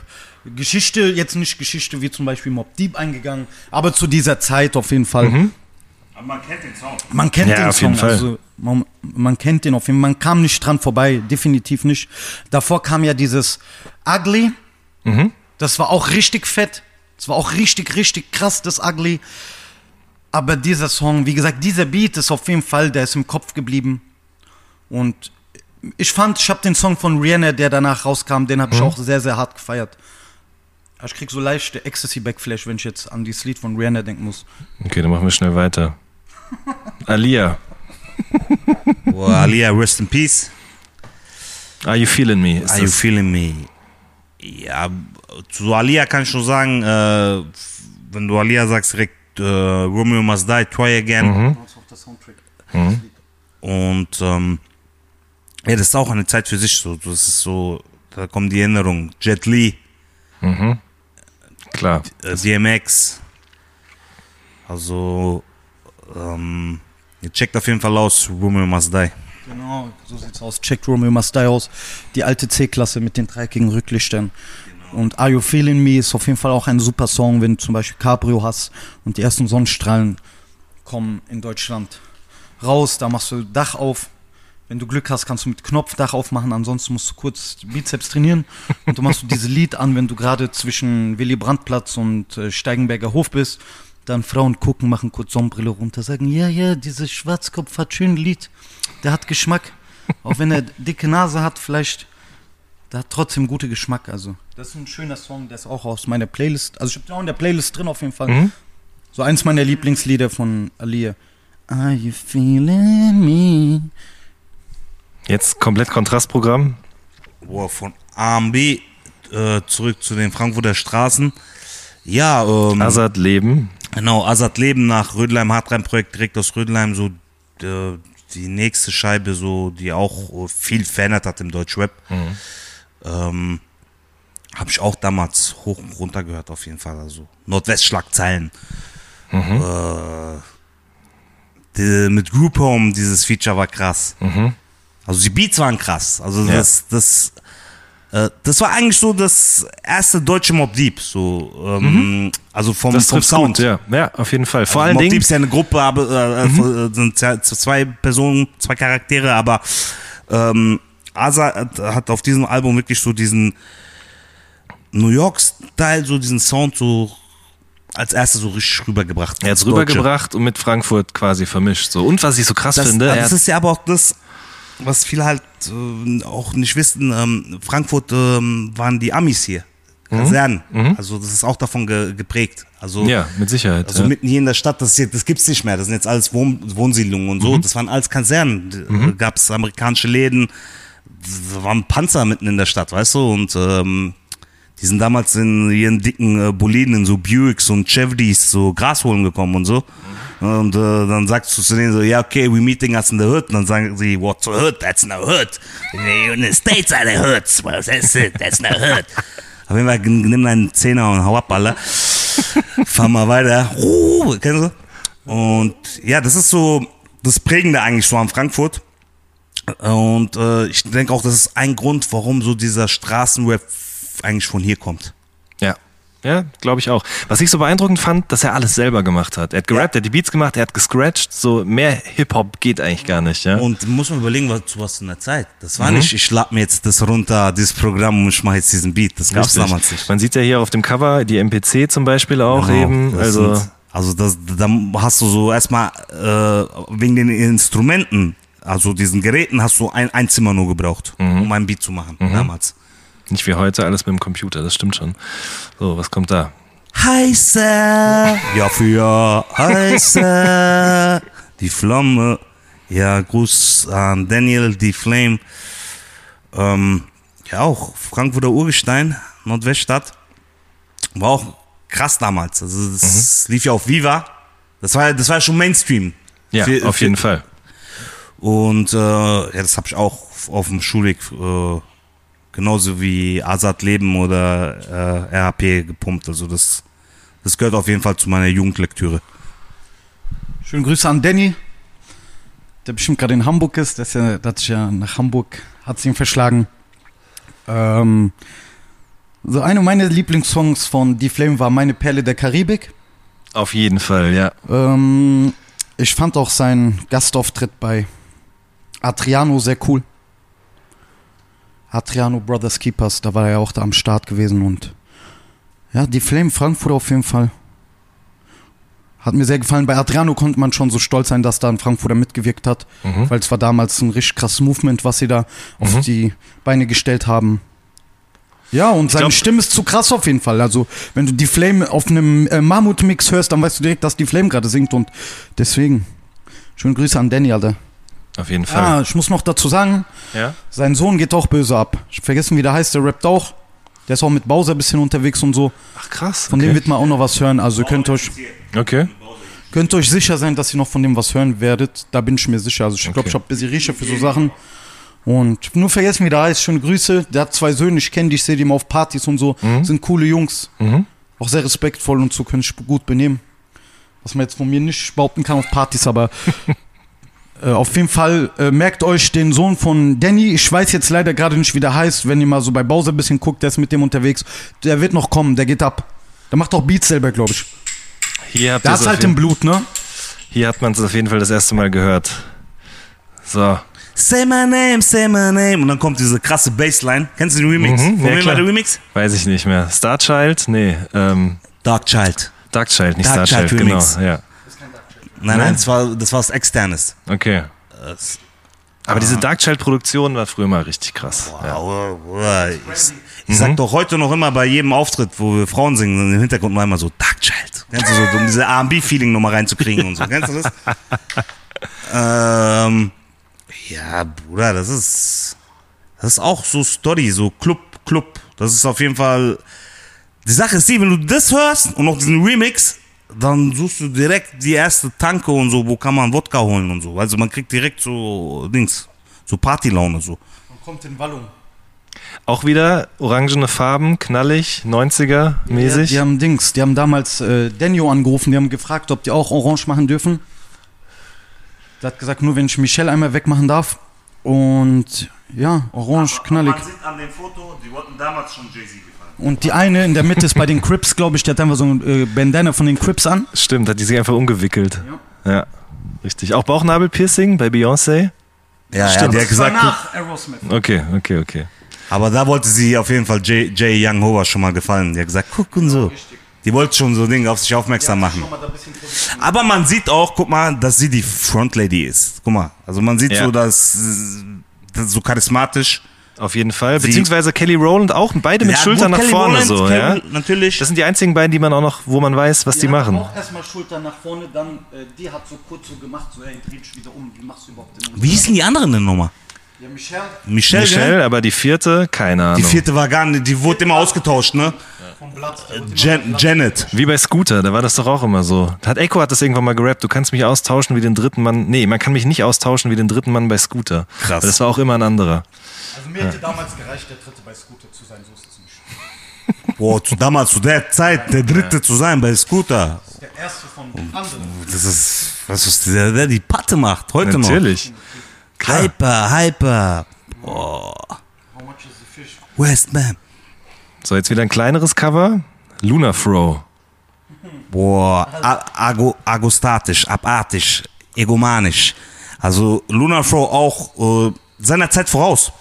Geschichte, jetzt nicht Geschichte wie zum Beispiel Mob Deep eingegangen, aber zu dieser Zeit auf jeden Fall. Aber man kennt den Song. Man kennt Ja, den auf Song, jeden Fall. also man, man kennt den auf jeden Fall. Man kam nicht dran vorbei, definitiv nicht. Davor kam ja dieses Ugly. Das war auch richtig fett. Das war auch richtig, richtig krass, das Ugly. Aber dieser Song, wie gesagt, dieser Beat ist auf jeden Fall, der ist im Kopf geblieben. Und ich fand, ich habe den Song von Rihanna, der danach rauskam, den habe ich auch sehr, sehr hart gefeiert. Ich krieg so leichte Ecstasy-Backflash, wenn ich jetzt an dieses Lied von Rihanna denken muss. Okay, dann machen wir schnell weiter. Alia, Boah, Alia, rest in peace. Are You Feeling Me? Ist Are you feeling me? Ja, zu Alia kann ich nur sagen, äh, wenn du Alia sagst, direkt äh, Romeo Must Die, Try Again. Und ähm, ja, das ist auch eine Zeit für sich so. Das ist so, da kommen die Erinnerungen. Jet Li, Klar. äh, DMX. Also, ähm, ihr checkt auf jeden Fall aus, Romeo Must Die. Genau, so sieht's aus. Checkt Romeo Must Die aus. Die alte C-Klasse mit den dreieckigen Rücklichtern. Und Are You Feeling Me ist auf jeden Fall auch ein super Song, wenn du zum Beispiel Cabrio hast und die ersten Sonnenstrahlen kommen in Deutschland raus. Da machst du Dach auf. Wenn du Glück hast, kannst du mit Knopf Dach aufmachen. Ansonsten musst du kurz Bizeps trainieren. Und du machst du dieses Lied an, wenn du gerade zwischen Willy Brandt-Platz und äh, Steigenberger Hof bist. Dann Frauen gucken, machen kurz Sonnenbrille runter, sagen, ja, ja, dieses Schwarzkopf hat schön Lied. Der hat Geschmack. Auch wenn er dicke Nase hat, vielleicht, der hat trotzdem gute Geschmack. Also, das ist ein schöner Song, der ist auch aus meiner Playlist. Also, ich habe den auch in der Playlist drin auf jeden Fall. So eins meiner Lieblingslieder von Alia. Are you feeling me? Jetzt komplett Kontrastprogramm. Boah, von AMB äh, zurück zu den Frankfurter Straßen. Ja, ähm, Azad Leben. genau, Azad Leben nach Rödelheim Hartrein-Projekt direkt aus Rödelheim, so äh, die nächste Scheibe, so die auch äh, viel verändert hat im Deutschrap. Ähm, Habe ich auch damals hoch und runter gehört, auf jeden Fall. Also Nordwestschlagzeilen. Äh, die, mit Group Home, dieses Feature war krass. Also die Beats waren krass. Also Ja. das, das, äh, das war eigentlich so das erste deutsche Mob Deep. So, ähm, also vom, Das vom Sound. gut, ja. Ja, auf jeden Fall. Vor Also allen Dingen. Deep ist ja eine Gruppe, aber äh, äh, sind zwei Personen, zwei Charaktere, aber ähm, Asa hat, auf diesem Album wirklich so diesen New York-Style, so diesen Sound so als erstes so richtig rübergebracht. Er hat es rübergebracht und mit Frankfurt quasi vermischt. So. Und was ich so krass Das, finde, er das ist ja aber auch das, was viele halt äh, auch nicht wissen. Ähm, Frankfurt ähm, waren die Amis hier. Kasernen. Also das ist auch davon ge geprägt. Also ja, mit Sicherheit. Also ja. mitten hier in der Stadt, das, das gibt's nicht mehr. Das sind jetzt alles Wohn Wohnsiedlungen und so. Mhm. Das waren alles Kasernen. Da Gab's amerikanische Läden. Da waren Panzer mitten in der Stadt, weißt du? Und ähm, die sind damals in ihren dicken äh, Boliden, in so Buicks und Chevys, so Gras holen gekommen und so. Und äh, dann sagst du zu denen so, ja, okay, we meeting us in the hood. Und dann sagen sie, what's a hood? That's no hood. In the, the States are the hoods. Well, that's it. That's no hood. Auf jeden Fall, nimm deinen Zehner und hau ab, Alter. Fahr mal weiter. Uh, kennst du? Und ja, das ist so das Prägende eigentlich so an Frankfurt. Und äh, ich denke auch, das ist ein Grund, warum so dieser Straßenrap eigentlich von hier kommt. Ja. Ja, glaube ich auch. Was ich so beeindruckend fand, dass er alles selber gemacht hat. Er hat gerappt, er hat die Beats gemacht, er hat gescratcht. So mehr Hip-Hop geht eigentlich gar nicht, ja. Und muss man überlegen, was zu was in der Zeit. Das war nicht, ich lade mir jetzt das runter, dieses Programm und ich mache jetzt diesen Beat. Das gab's Richtig. damals nicht. Man sieht ja hier auf dem Cover die MPC zum Beispiel auch Genau, eben. Also sind, also das, da hast du so erstmal äh, wegen den Instrumenten, also diesen Geräten, hast du ein, ein Zimmer nur gebraucht, Mhm. um ein Beat zu machen damals. nicht wie heute alles mit dem Computer, das stimmt schon. So, was kommt da? Heiße, ja für heiße, die Flamme. Ja, Gruß an Daniel, die Flame. Ähm, ja, auch Frankfurter Urgestein, Nordweststadt. War auch krass damals. Also das lief ja auf Viva. Das war, das war schon Mainstream. Ja, Für- auf für- jeden Fall. Und äh, ja, das habe ich auch auf dem Schulweg äh, genauso wie Azad Leben oder äh, RAP gepumpt. Also das, das gehört auf jeden Fall zu meiner Jugendlektüre. Schöne Grüße an Danny, der bestimmt gerade in Hamburg ist. Der, ist ja, der hat sich ja nach Hamburg, hat ihn verschlagen. Ähm, so eine meiner Lieblingssongs von Die Flame war Meine Perle der Karibik. Auf jeden Fall, ja. Ähm, ich fand auch seinen Gastauftritt bei Adriano sehr cool. Adriano Brothers Keepers, da war er ja auch da am Start gewesen und ja, die Flame Frankfurt auf jeden Fall. Hat mir sehr gefallen. Bei Adriano konnte man schon so stolz sein, dass da ein Frankfurter mitgewirkt hat, weil es war damals ein richtig krasses Movement, was sie da auf die Beine gestellt haben. Ja, und seine glaub- Stimme ist zu krass auf jeden Fall. Also, wenn du die Flame auf einem äh, Mammut-Mix hörst, dann weißt du direkt, dass die Flame gerade singt und deswegen. Schöne Grüße an Danny, Alter. Auf jeden Fall. Ah, ich muss noch dazu sagen, Ja? sein Sohn geht auch böse ab. Ich hab vergessen, wie der heißt, der rappt auch. Der ist auch mit Bowser ein bisschen unterwegs und so. Ach krass. Von dem wird man auch noch was hören. Also ihr könnt euch, Okay. könnt euch sicher sein, dass ihr noch von dem was hören werdet. Da bin ich mir sicher. Also ich glaube, Okay. ich habe ein bisschen Riecher für so Sachen. Und nur vergessen, wie der heißt. Schöne Grüße. Der hat zwei Söhne, ich kenne die, ich sehe die immer auf Partys und so. Sind coole Jungs. Mhm. Auch sehr respektvoll und so können sich gut benehmen. Was man jetzt von mir nicht behaupten kann auf Partys, aber auf jeden Fall äh, merkt euch den Sohn von Danny. Ich weiß jetzt leider gerade nicht, wie der heißt. Wenn ihr mal so bei Bowser ein bisschen guckt, der ist mit dem unterwegs. Der wird noch kommen, der geht ab. Der macht auch Beats selber, glaube ich. Hier habt hat's auf halt im Blut, ne? Hier hat man es auf jeden Fall das erste Mal gehört. So. Say my name, say my name. Und dann kommt diese krasse Bassline. Kennst du den Remix? Mhm, Von ja, wem war der Remix? Weiß ich nicht mehr. Starchild? Nee, ähm, Dark Child. Darkchild, nicht Dark Starchild, Child genau. Ja. Nein, nein, das war, das war was Externes. Okay. Das, Aber diese Darkchild-Produktion war früher mal richtig krass. Ja. wow, wow. Ich, ich sag doch heute noch immer bei jedem Auftritt, wo wir Frauen singen, im Hintergrund mal immer so Dark Child. Kennst du so, um diese R&B-Feeling nochmal reinzukriegen und so. Kennst du das? ähm, ja, Bruder, das ist, das ist auch so Story, so Club, Club. Das ist auf jeden Fall, die Sache ist die, wenn du das hörst und noch diesen Remix, dann suchst du direkt die erste Tanke und so, wo kann man Wodka holen und so. Also man kriegt direkt so Dings, so Partylaune so. Man kommt in Wallung. Auch wieder orangene Farben, knallig, 90er-mäßig. Ja, die haben Dings, die haben damals äh, Daniel angerufen, die haben gefragt, ob die auch Orange machen dürfen. Der hat gesagt, nur wenn ich Michelle einmal wegmachen darf. Und ja, Orange, knallig. sieht an dem Foto, die wollten damals schon Jay-Z. Und die eine in der Mitte ist bei den Crips, glaube ich, die hat einfach so ein äh, Bandana von den Crips an. Stimmt, hat die sich einfach umgewickelt. Ja. Richtig. Auch Bauchnabelpiercing bei Beyoncé? Ja, ja, die hat gesagt, guck, Aerosmith. Okay, okay, okay. aber da wollte sie auf jeden Fall Jay, Jay Young Hova schon mal gefallen. Die hat gesagt, guck und so. Die wollte schon so Dinge auf sich aufmerksam machen. Aber man sieht auch, guck mal, dass sie die Frontlady ist. Guck mal, also man sieht Ja. so, dass, das ist so charismatisch. Auf jeden Fall. Sie- Beziehungsweise Kelly Rowland auch, beide mit Ja, Schultern gut, nach Kelly vorne Rowland, so, Kelly- ja. Natürlich. Das sind die einzigen beiden, die man auch noch, wo man weiß, was die, machen. Auch erstmal Schultern nach vorne, dann äh, die hat so kurz so gemacht, so ey, dreh dich wieder um, wie machst du überhaupt den Wie hießen die anderen denn nochmal? Ja, Michelle Michelle, Michelle, aber die vierte, keine Ahnung. Die vierte war gar nicht, die wurde immer ausgetauscht, ne? vom Blatt. Jan Janet. Wie bei Scooter, da war das doch auch immer so. Hat Echo hat das irgendwann mal gerappt, du kannst mich austauschen wie den dritten Mann. Nee, man kann mich nicht austauschen wie den dritten Mann bei Scooter. Krass. Das war auch immer ein anderer. Also mir hätte damals gereicht, der dritte bei Scooter zu sein, so ist es nicht. Boah, zu, damals zu der Zeit, der dritte zu sein bei Scooter. Der erste von anderen. Das ist, was ist der, der die Patte macht, heute noch. Natürlich. Hyper, Hyper. Boah. How much is the fish? Westman. So, jetzt wieder ein kleineres Cover. Lunafro. Boah, a- ago, agostatisch, abartig, egomanisch. Also Luna Fro auch äh, seiner Zeit voraus.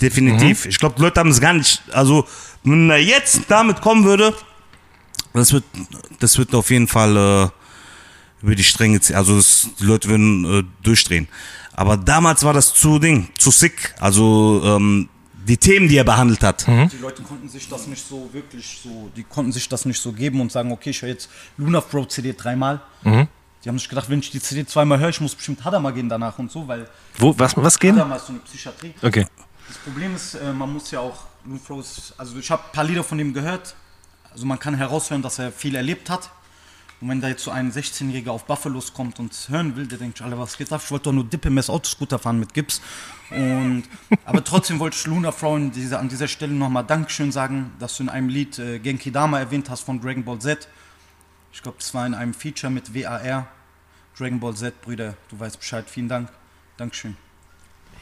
Definitiv. Ich glaube, die Leute haben es gar nicht. Also, wenn er jetzt damit kommen würde, das wird, das wird auf jeden Fall äh, über die Stränge ziehen. Also, das, die Leute würden äh, durchdrehen. Aber damals war das zu Ding, zu sick. Also, ähm, die Themen, die er behandelt hat. Die Leute konnten sich das nicht so wirklich so, die konnten sich das nicht so geben und sagen, okay, ich höre jetzt Luna Pro CD dreimal. Die haben sich gedacht, wenn ich die CD zweimal höre, ich muss bestimmt Hadamar gehen danach und so, weil Wo, was, was gehen? Hadamar ist so eine Psychiatrie. Okay. Das Problem ist, äh, man muss ja auch, Luna Pro ist, also ich habe ein paar Lieder von ihm gehört, also man kann heraushören, dass er viel erlebt hat. Und wenn da jetzt so ein 16-Jähriger auf Buffalos kommt und es hören will, der denkt, alle was geht ab? Ich wollte doch nur Dippe-Mess Autoscooter fahren mit Gips. Und, aber trotzdem wollte ich Luna Frau in dieser, an dieser Stelle nochmal Dankeschön sagen, dass du in einem Lied äh, Genki Dama erwähnt hast von Dragon Ball Z. Ich glaube, das war in einem Feature mit WAR. Dragon Ball Z, Brüder, du weißt Bescheid. Vielen Dank. Dankeschön.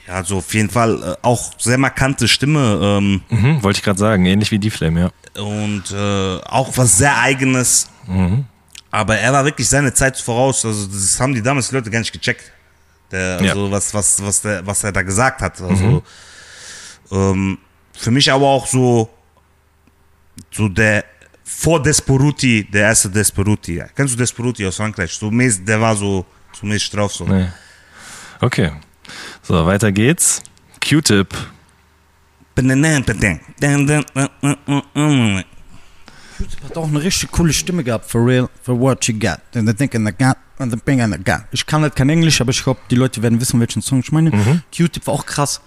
Ja, also auf jeden Fall äh, auch sehr markante Stimme ähm, Mhm, wollte ich gerade sagen. Ähnlich wie die Flame, ja. und äh, auch was sehr eigenes. Aber er war wirklich seine Zeit voraus. Also das haben die damals Leute gar nicht gecheckt. Der, also was, was, was, der, was er da gesagt hat. Also ähm, für mich aber auch so, so der vor Desperuti, der erste Desperuti. Kennst du Desperuti aus Frankreich? So mäßig, der war so, so mäßig drauf. So. Nee. Okay. So, weiter geht's. Q-Tip. Hat auch eine richtig coole Stimme gehabt, for real, for what you got. And the thing in the gut, and the thing in the gut. Ich kann halt kein Englisch, aber ich glaube, die Leute werden wissen, welchen Song ich meine. Q-Tip war auch krass.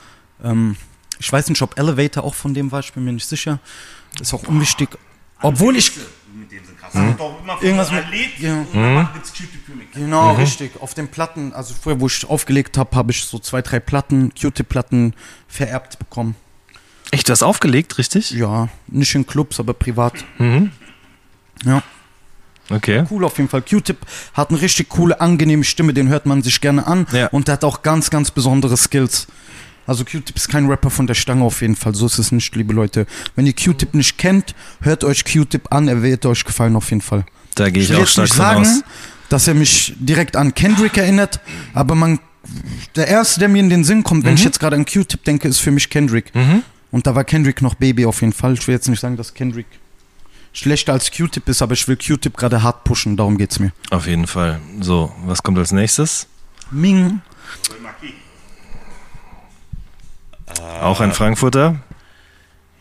Ähm, ich weiß nicht, ob Elevator auch von dem war, ich bin mir nicht sicher. Ist auch unwichtig. Obwohl ich. Irgendwas mit. Ja. Genau, richtig. Auf den Platten, also vorher, wo ich aufgelegt habe, habe ich so zwei, drei Platten, Q-Tip-Platten vererbt bekommen. Echt, du hast aufgelegt, richtig? Ja, nicht in Clubs, aber privat. Ja. Okay. cool auf jeden Fall. Q-Tip hat eine richtig coole, angenehme Stimme, den hört man sich gerne an. Ja. Und der hat auch ganz, ganz besondere Skills. Also Q-Tip ist kein Rapper von der Stange auf jeden Fall. So ist es nicht, liebe Leute. Wenn ihr Q-Tip nicht kennt, hört euch Q-Tip an. Er wird euch gefallen auf jeden Fall. Da gehe Ich ich auch stark nicht sagen, aus. dass er mich direkt an Kendrick erinnert, aber man, der erste, der mir in den Sinn kommt, wenn ich Mhm. jetzt gerade an Q-Tip denke, ist für mich Kendrick. Und da war Kendrick noch Baby auf jeden Fall. Ich will jetzt nicht sagen, dass Kendrick schlechter als Q-Tip ist, aber ich will Q-Tip gerade hart pushen, darum geht's mir. Auf jeden Fall. So, was kommt als nächstes? Ming. Auch ein Frankfurter.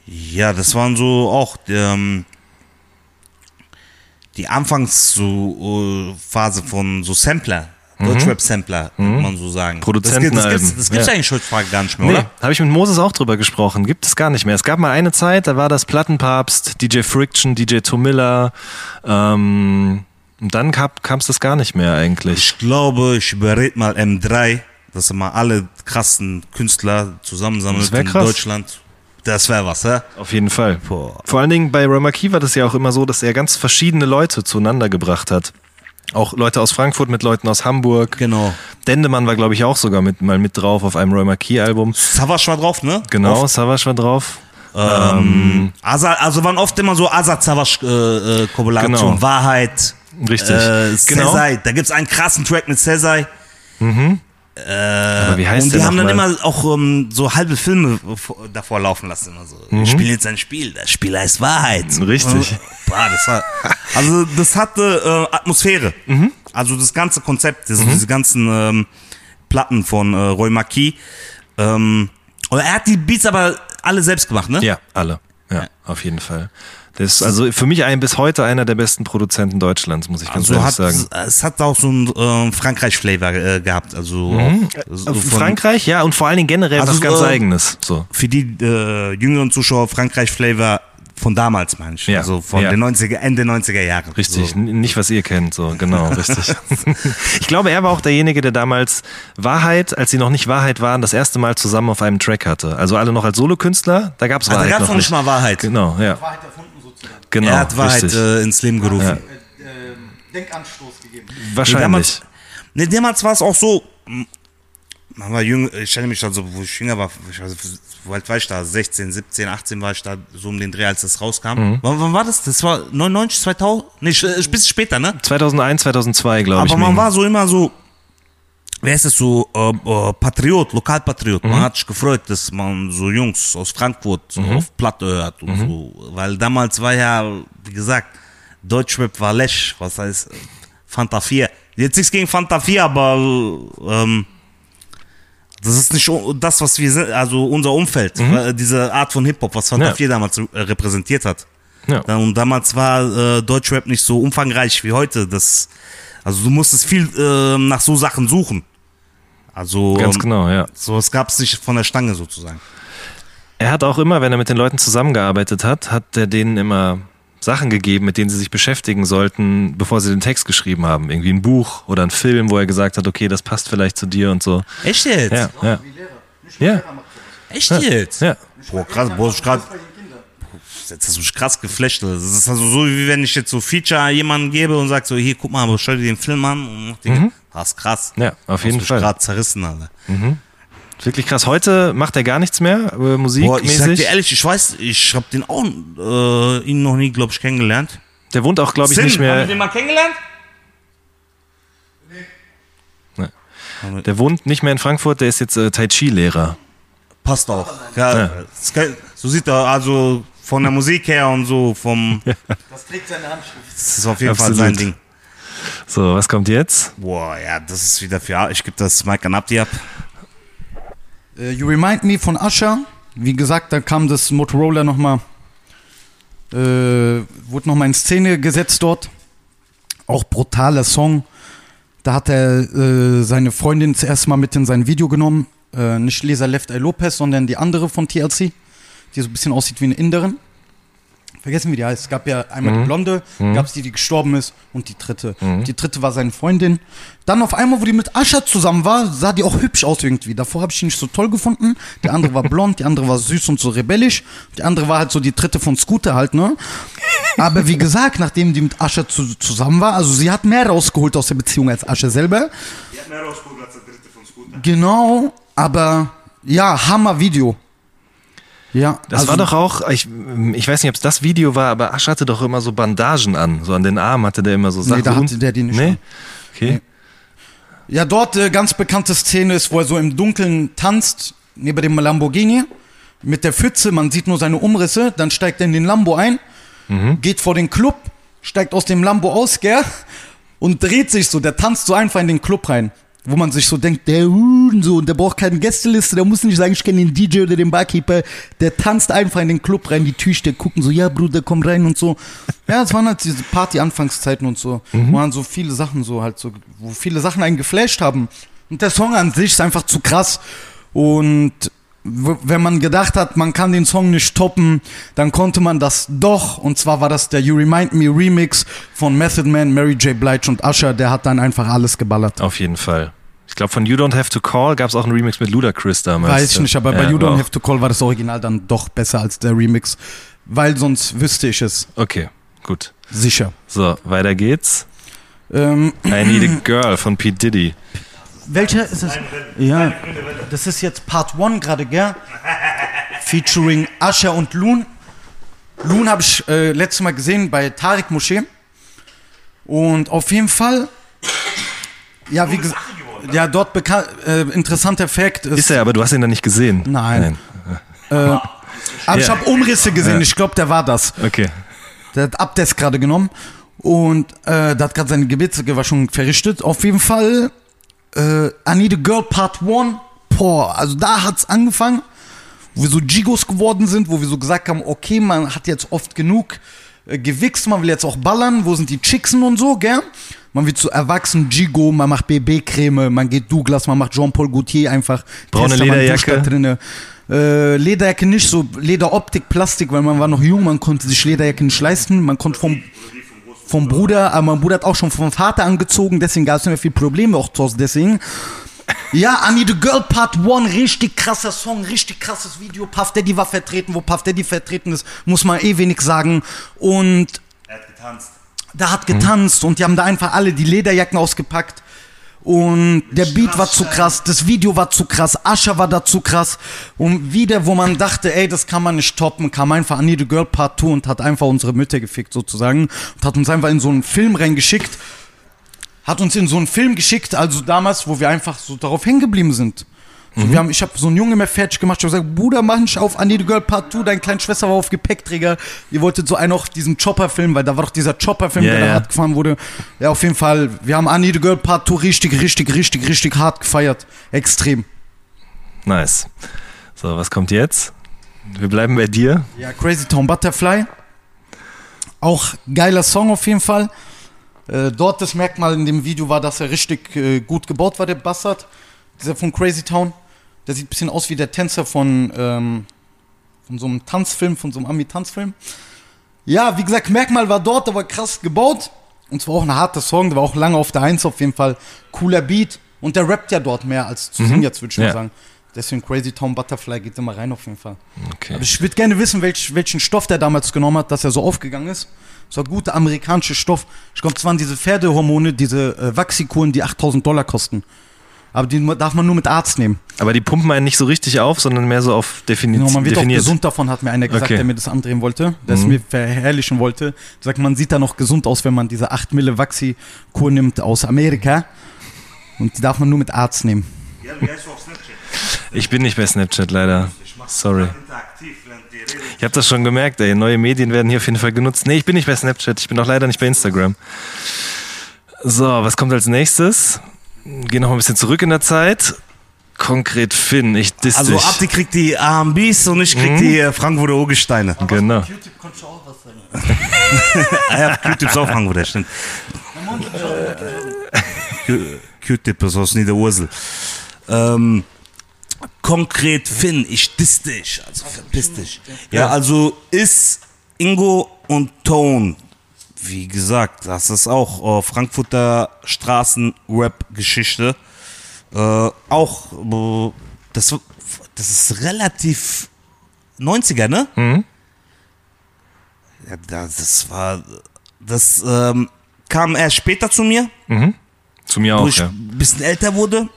Ja, das waren so auch ähm, die Anfangsphase äh, von so Sampler, Deutschrap-Sampler, kann man so sagen. Das, gibt- das Produzentenalben. gibt's, das gibt's Ja. eigentlich heutzutage gar nicht mehr, Nee, oder? habe ich mit Moses auch drüber gesprochen. Gibt es gar nicht mehr. Es gab mal eine Zeit, da war das Plattenpapst, DJ Friction, DJ Tomilla. Ähm, und dann kam es das gar nicht mehr eigentlich. Ich glaube, ich überrede mal M3, dass er mal alle krassen Künstler zusammensammelt Das in krass. Deutschland. Das wäre was, hä? Auf jeden Fall. Boah. Vor allen Dingen bei Ramaki war das ja auch immer so, dass er ganz verschiedene Leute zueinander gebracht hat. Auch Leute aus Frankfurt mit Leuten aus Hamburg. Genau. Dendemann war, glaube ich, auch sogar mit, mal mit drauf auf einem Roy Marquis-Album. Savage war drauf, ne? Genau. Savage war drauf. Ähm, Asa, also waren oft immer so Azad-Savage-Kooperationen. Äh, Kooperationen. Genau. Wahrheit. Richtig. Äh, genau. Da gibt's einen krassen Track mit Sezai. Aber wie heißt Und die haben dann immer auch ähm, so halbe Filme vor- davor laufen lassen. Immer so. Wir spielen jetzt ein Spiel, das Spiel heißt Wahrheit. Mhm. Richtig. Äh, Boah, das war, also das hatte äh, Atmosphäre. Mhm. Also das ganze Konzept, das, diese ganzen ähm, Platten von äh, Roy Marquis. Ähm, er hat die Beats aber alle selbst gemacht, ne? Ja, alle. Ja, auf jeden Fall. Das ist also für mich ein, bis heute einer der besten Produzenten Deutschlands, muss ich ganz Also ehrlich hat, sagen. es hat auch so ein ähm, Frankreich-Flavor äh, gehabt. Also auch, so Auf von- Frankreich, ja, und vor allen Dingen generell Also was ganz so- Eigenes. So. für die äh, jüngeren Zuschauer Frankreich-Flavor von damals, meine ich. Ja, Also von ja. den 90er, Ende 90er Jahre. Richtig, So. nicht was ihr kennt, so genau, richtig. ich glaube, er war auch derjenige, der damals Wahrheit, als sie noch nicht Wahrheit waren, das erste Mal zusammen auf einem Track hatte. Also alle noch als Solokünstler, da gab es Ah, da Wahrheit gab's noch noch nicht mal Wahrheit. Genau, ja. Wahrheit erfunden Genau, er hat Wahrheit äh, ins Leben gerufen. äh, Denkanstoß gegeben. Wahrscheinlich. Damals, ne, damals war es auch so, man war jung, ich stelle mich also, wo ich jünger war, ich weiß, wo alt war ich da? 16, 17, 18 war ich da so um den Dreh, als das rauskam. Mhm. Wann, wann war das? Das war 99, 2000? Nee, sch- äh, ein bisschen später, ne? 2001, 2002, glaube ich. Aber man war so immer so, wer ist es so, äh, äh, Patriot, Lokalpatriot. Mhm. Man hat sich gefreut, dass man so Jungs aus Frankfurt so Mhm. auf Platte hört und so. Weil damals war ja, wie gesagt, Deutschrap war Lesch, was heißt äh, Fanta 4. Jetzt nichts gegen Fanta 4, aber ähm, das ist nicht das, was wir sind, also unser Umfeld, diese Art von Hip-Hop, was Fanta Mhm. Ja. 4 damals äh, repräsentiert hat. Ja. Und damals war äh, Deutschrap nicht so umfangreich wie heute. Das, also du musstest viel ähm, nach so Sachen suchen. Also Ganz genau, ja. so es gab es nicht von der Stange sozusagen. Er hat auch immer, wenn er mit den Leuten zusammengearbeitet hat, hat er denen immer Sachen gegeben, mit denen sie sich beschäftigen sollten, bevor sie den Text geschrieben haben. Irgendwie ein Buch oder ein Film, wo er gesagt hat, okay, das passt vielleicht zu dir und so. Echt jetzt? Ja, ja. Ja, Echt jetzt? ja. Boah, krass, boah, ich grad, jetzt hast du mich krass geflasht. Das ist also so, wie wenn ich jetzt so Feature jemanden gebe und sag so, hier, guck mal, aber schau dir den Film an und mach den. Das ist krass. Ja, auf jeden Hast Fall. gerade zerrissen, Alter. Ist Wirklich krass. Heute macht er gar nichts mehr, äh, Boah, ich sag musikmäßig. dir ehrlich, ich weiß, ich hab den auch, äh, ihn noch nie, glaube ich, kennengelernt. Der wohnt auch, glaube ich, Sin, nicht haben wir mehr. den mal kennengelernt? Der wohnt nicht mehr in Frankfurt, der ist jetzt äh, Tai Chi-Lehrer. Passt auch. Ja, kann- So sieht er also von der Musik her und so vom. Das trägt seine Handschrift. Das ist auf jeden Absolut. Fall sein Ding. So, was kommt jetzt? Boah, ja, das ist wieder für. Ich gebe das Mike an Abdi ab. Äh, you Remind Me von Usher. Wie gesagt, da kam das Motorola nochmal, äh, wurde nochmal in Szene gesetzt dort. Auch brutaler Song. Da hat er äh, seine Freundin zuerst mal mit in sein Video genommen. Äh, nicht Lesa Left Eye Lopez, sondern die andere von TLC, die so ein bisschen aussieht wie eine Inderin. Vergessen wie die heißt. Es gab ja einmal die Blonde, gab es die, die gestorben ist und die dritte. Die dritte war seine Freundin. Dann auf einmal, wo die mit Ascher zusammen war, sah die auch hübsch aus irgendwie. Davor habe ich die nicht so toll gefunden. Die andere war blond, die andere war süß und so rebellisch. Die andere war halt so die dritte von Scooter halt, ne? Aber wie gesagt, nachdem die mit Ascher zu, zusammen war, also sie hat mehr rausgeholt aus der Beziehung als Ascher selber. Die hat mehr rausgeholt als der dritte von Scooter. Genau, aber ja, Hammer Video. Ja, Das also- war doch auch, ich, ich weiß nicht, ob es das Video war, aber Asch hatte doch immer so Bandagen an. So an den Armen hatte der immer so Sachen. da hatte der die nicht Nee? an. Okay. Ja, dort äh, ganz bekannte Szene ist, wo er so im Dunkeln tanzt, neben dem Lamborghini, mit der Pfütze, man sieht nur seine Umrisse, dann steigt er in den Lambo ein, geht vor den Club, steigt aus dem Lambo aus, gell, und dreht sich so, der tanzt so einfach in den Club rein. Wo man sich so denkt, der so, und der braucht keine Gästeliste, der muss nicht sagen, ich kenne den DJ oder den Barkeeper, der tanzt einfach in den Club rein, die Tücher gucken so, ja Bruder, komm rein und so. Ja, es waren halt diese Party-Anfangszeiten und so, wo man so viele Sachen so halt so, wo viele Sachen einen geflasht haben. Und der Song an sich ist einfach zu krass. Und wenn man gedacht hat, man kann den Song nicht toppen, dann konnte man das doch. Und zwar war das der You Remind Me Remix von Method Man, Mary J. Blige und Usher. Der hat dann einfach alles geballert. Auf jeden Fall. Ich glaube, von You Don't Have to Call gab es auch einen Remix mit Ludacris damals. Weiß ich nicht, aber bei Ja, You war Don't Have to Call war das Original dann doch besser als der Remix. Weil sonst wüsste ich es Okay, gut. sicher. So, weiter geht's. Ähm, I Need a Girl von Pete Diddy. Welcher ist es? Ja, das ist jetzt Part 1 gerade, gell? Featuring Usher und Loon. Loon habe ich äh, letztes Mal gesehen bei Tariq Moschee. Und auf jeden Fall, ja, wie gesagt, ja, dort bekannt, äh, interessanter Fakt ist, Ist er, aber du hast ihn da nicht gesehen. Nein. aber ich habe Umrisse gesehen, ich glaube, der war das. Okay. Der hat Abdes gerade genommen und äh, der hat gerade seine Gebetsgewaschung verrichtet. Auf jeden Fall, äh, I Need a Girl Part 1, boah, also da hat's angefangen, wo wir so Gigos geworden sind, wo wir so gesagt haben, okay, man hat jetzt oft genug äh, gewichst, man will jetzt auch ballern, wo sind die Chicksen und so, gell? Man wird so erwachsen, Gigo, man macht BB-Creme, man geht Douglas, man macht Jean-Paul Gaultier einfach. Braune Lederjacke. drinne. Äh, Lederjacke nicht so, Lederoptik, Plastik, weil man war noch jung, man konnte sich Lederjacke nicht leisten, man konnte vom, vom Bruder, aber mein Bruder hat auch schon vom Vater angezogen, deswegen gab es nicht mehr viel Probleme, auch Hause deswegen. Ja, I Need a Girl Part 1, richtig krasser Song, richtig krasses Video. Puff Daddy war vertreten, wo Puff Daddy vertreten ist, muss man eh wenig sagen. Und Er hat getanzt. da hat getanzt und die haben da einfach alle die Lederjacken ausgepackt. Und der Beat war zu krass, das Video war zu krass, Ascher war da zu krass. Und wieder, wo man dachte, ey, das kann man nicht toppen, kam einfach I Need a Girl Part 2 und hat einfach unsere Mütter gefickt sozusagen. Und hat uns einfach in so einen Film reingeschickt. Hat uns in so einen Film geschickt, also damals, wo wir einfach so darauf hängen geblieben sind. So, wir haben, ich habe so einen Junge mehr fertig gemacht. Ich habe gesagt, Bruder, nicht auf I Need a Girl Part 2. Deine kleine Schwester war auf Gepäckträger. Ihr wolltet so einen auch diesen Chopper-Film, weil da war doch dieser Chopper-Film, Ja, der da ja. hart gefahren wurde. Ja, auf jeden Fall. Wir haben I Need a Girl Part 2 richtig, richtig, richtig, richtig hart gefeiert. Extrem. Nice. So, was kommt jetzt? Wir bleiben bei dir. Ja, Crazy Town Butterfly. Auch geiler Song auf jeden Fall. Äh, dort das Merkmal in dem Video war, dass er richtig äh, gut gebaut war, der Bastard. Dieser von Crazy Town. Der sieht ein bisschen aus wie der Tänzer von, ähm, von so einem Tanzfilm, von so einem Ami-Tanzfilm. Ja, wie gesagt, Merkmal war dort, der war krass gebaut. Und zwar auch ein harter Song, der war auch lange auf der Eins auf jeden Fall. Cooler Beat. Und der rappt ja dort mehr als zu singen, jetzt würde ich mal Ja. sagen. Deswegen Crazy Town Butterfly geht immer rein auf jeden Fall. Okay. Aber ich würde gerne wissen, welch, welchen Stoff der damals genommen hat, dass er so aufgegangen ist. Das war guter amerikanischer Stoff. Ich glaube, es waren diese Pferdehormone, diese äh, Waxikuren, die 8000 Dollar kosten. Aber die darf man nur mit Arzt nehmen. Aber die pumpen einen nicht so richtig auf, sondern mehr so auf defini Genau, man wird definiert. auch gesund davon, hat mir einer gesagt, Okay. der mir das andrehen wollte, der es mir verherrlichen wollte. Sagt, man sieht da noch gesund aus, wenn man diese 8 Mille Waxi-Kur nimmt aus Amerika. Und die darf man nur mit Arzt nehmen. Ja, wie heißt du auf Snapchat? Ich bin nicht bei Snapchat leider. Sorry. Ich habe das schon gemerkt, ey. Neue Medien werden hier auf jeden Fall genutzt. Nee, ich bin nicht bei Snapchat. Ich bin auch leider nicht bei Instagram. So, was kommt als nächstes? Geh noch ein bisschen zurück in der Zeit. Konkret Finn, ich diss Also dich. Abdi kriegt die AMBs und ich krieg die äh, Frankfurter Urgesteine. Genau. YouTube konntest du auch was sagen. Ah ja, Q-Tip ist auch Frankfurter, stimmt. Q-Tip ist aus Niederursel. Ähm, konkret Finn, ich diss dich, also verpiss dich. Ja, also ist Ingo und Tone, wie gesagt, das ist auch äh, Frankfurter Straßen-Rap-Geschichte. Äh, auch, äh, das, das ist relativ 90er, ne? Ja, das das war, das ähm, kam erst später zu mir, Zu mir wo auch, ich ja. ein bisschen älter wurde.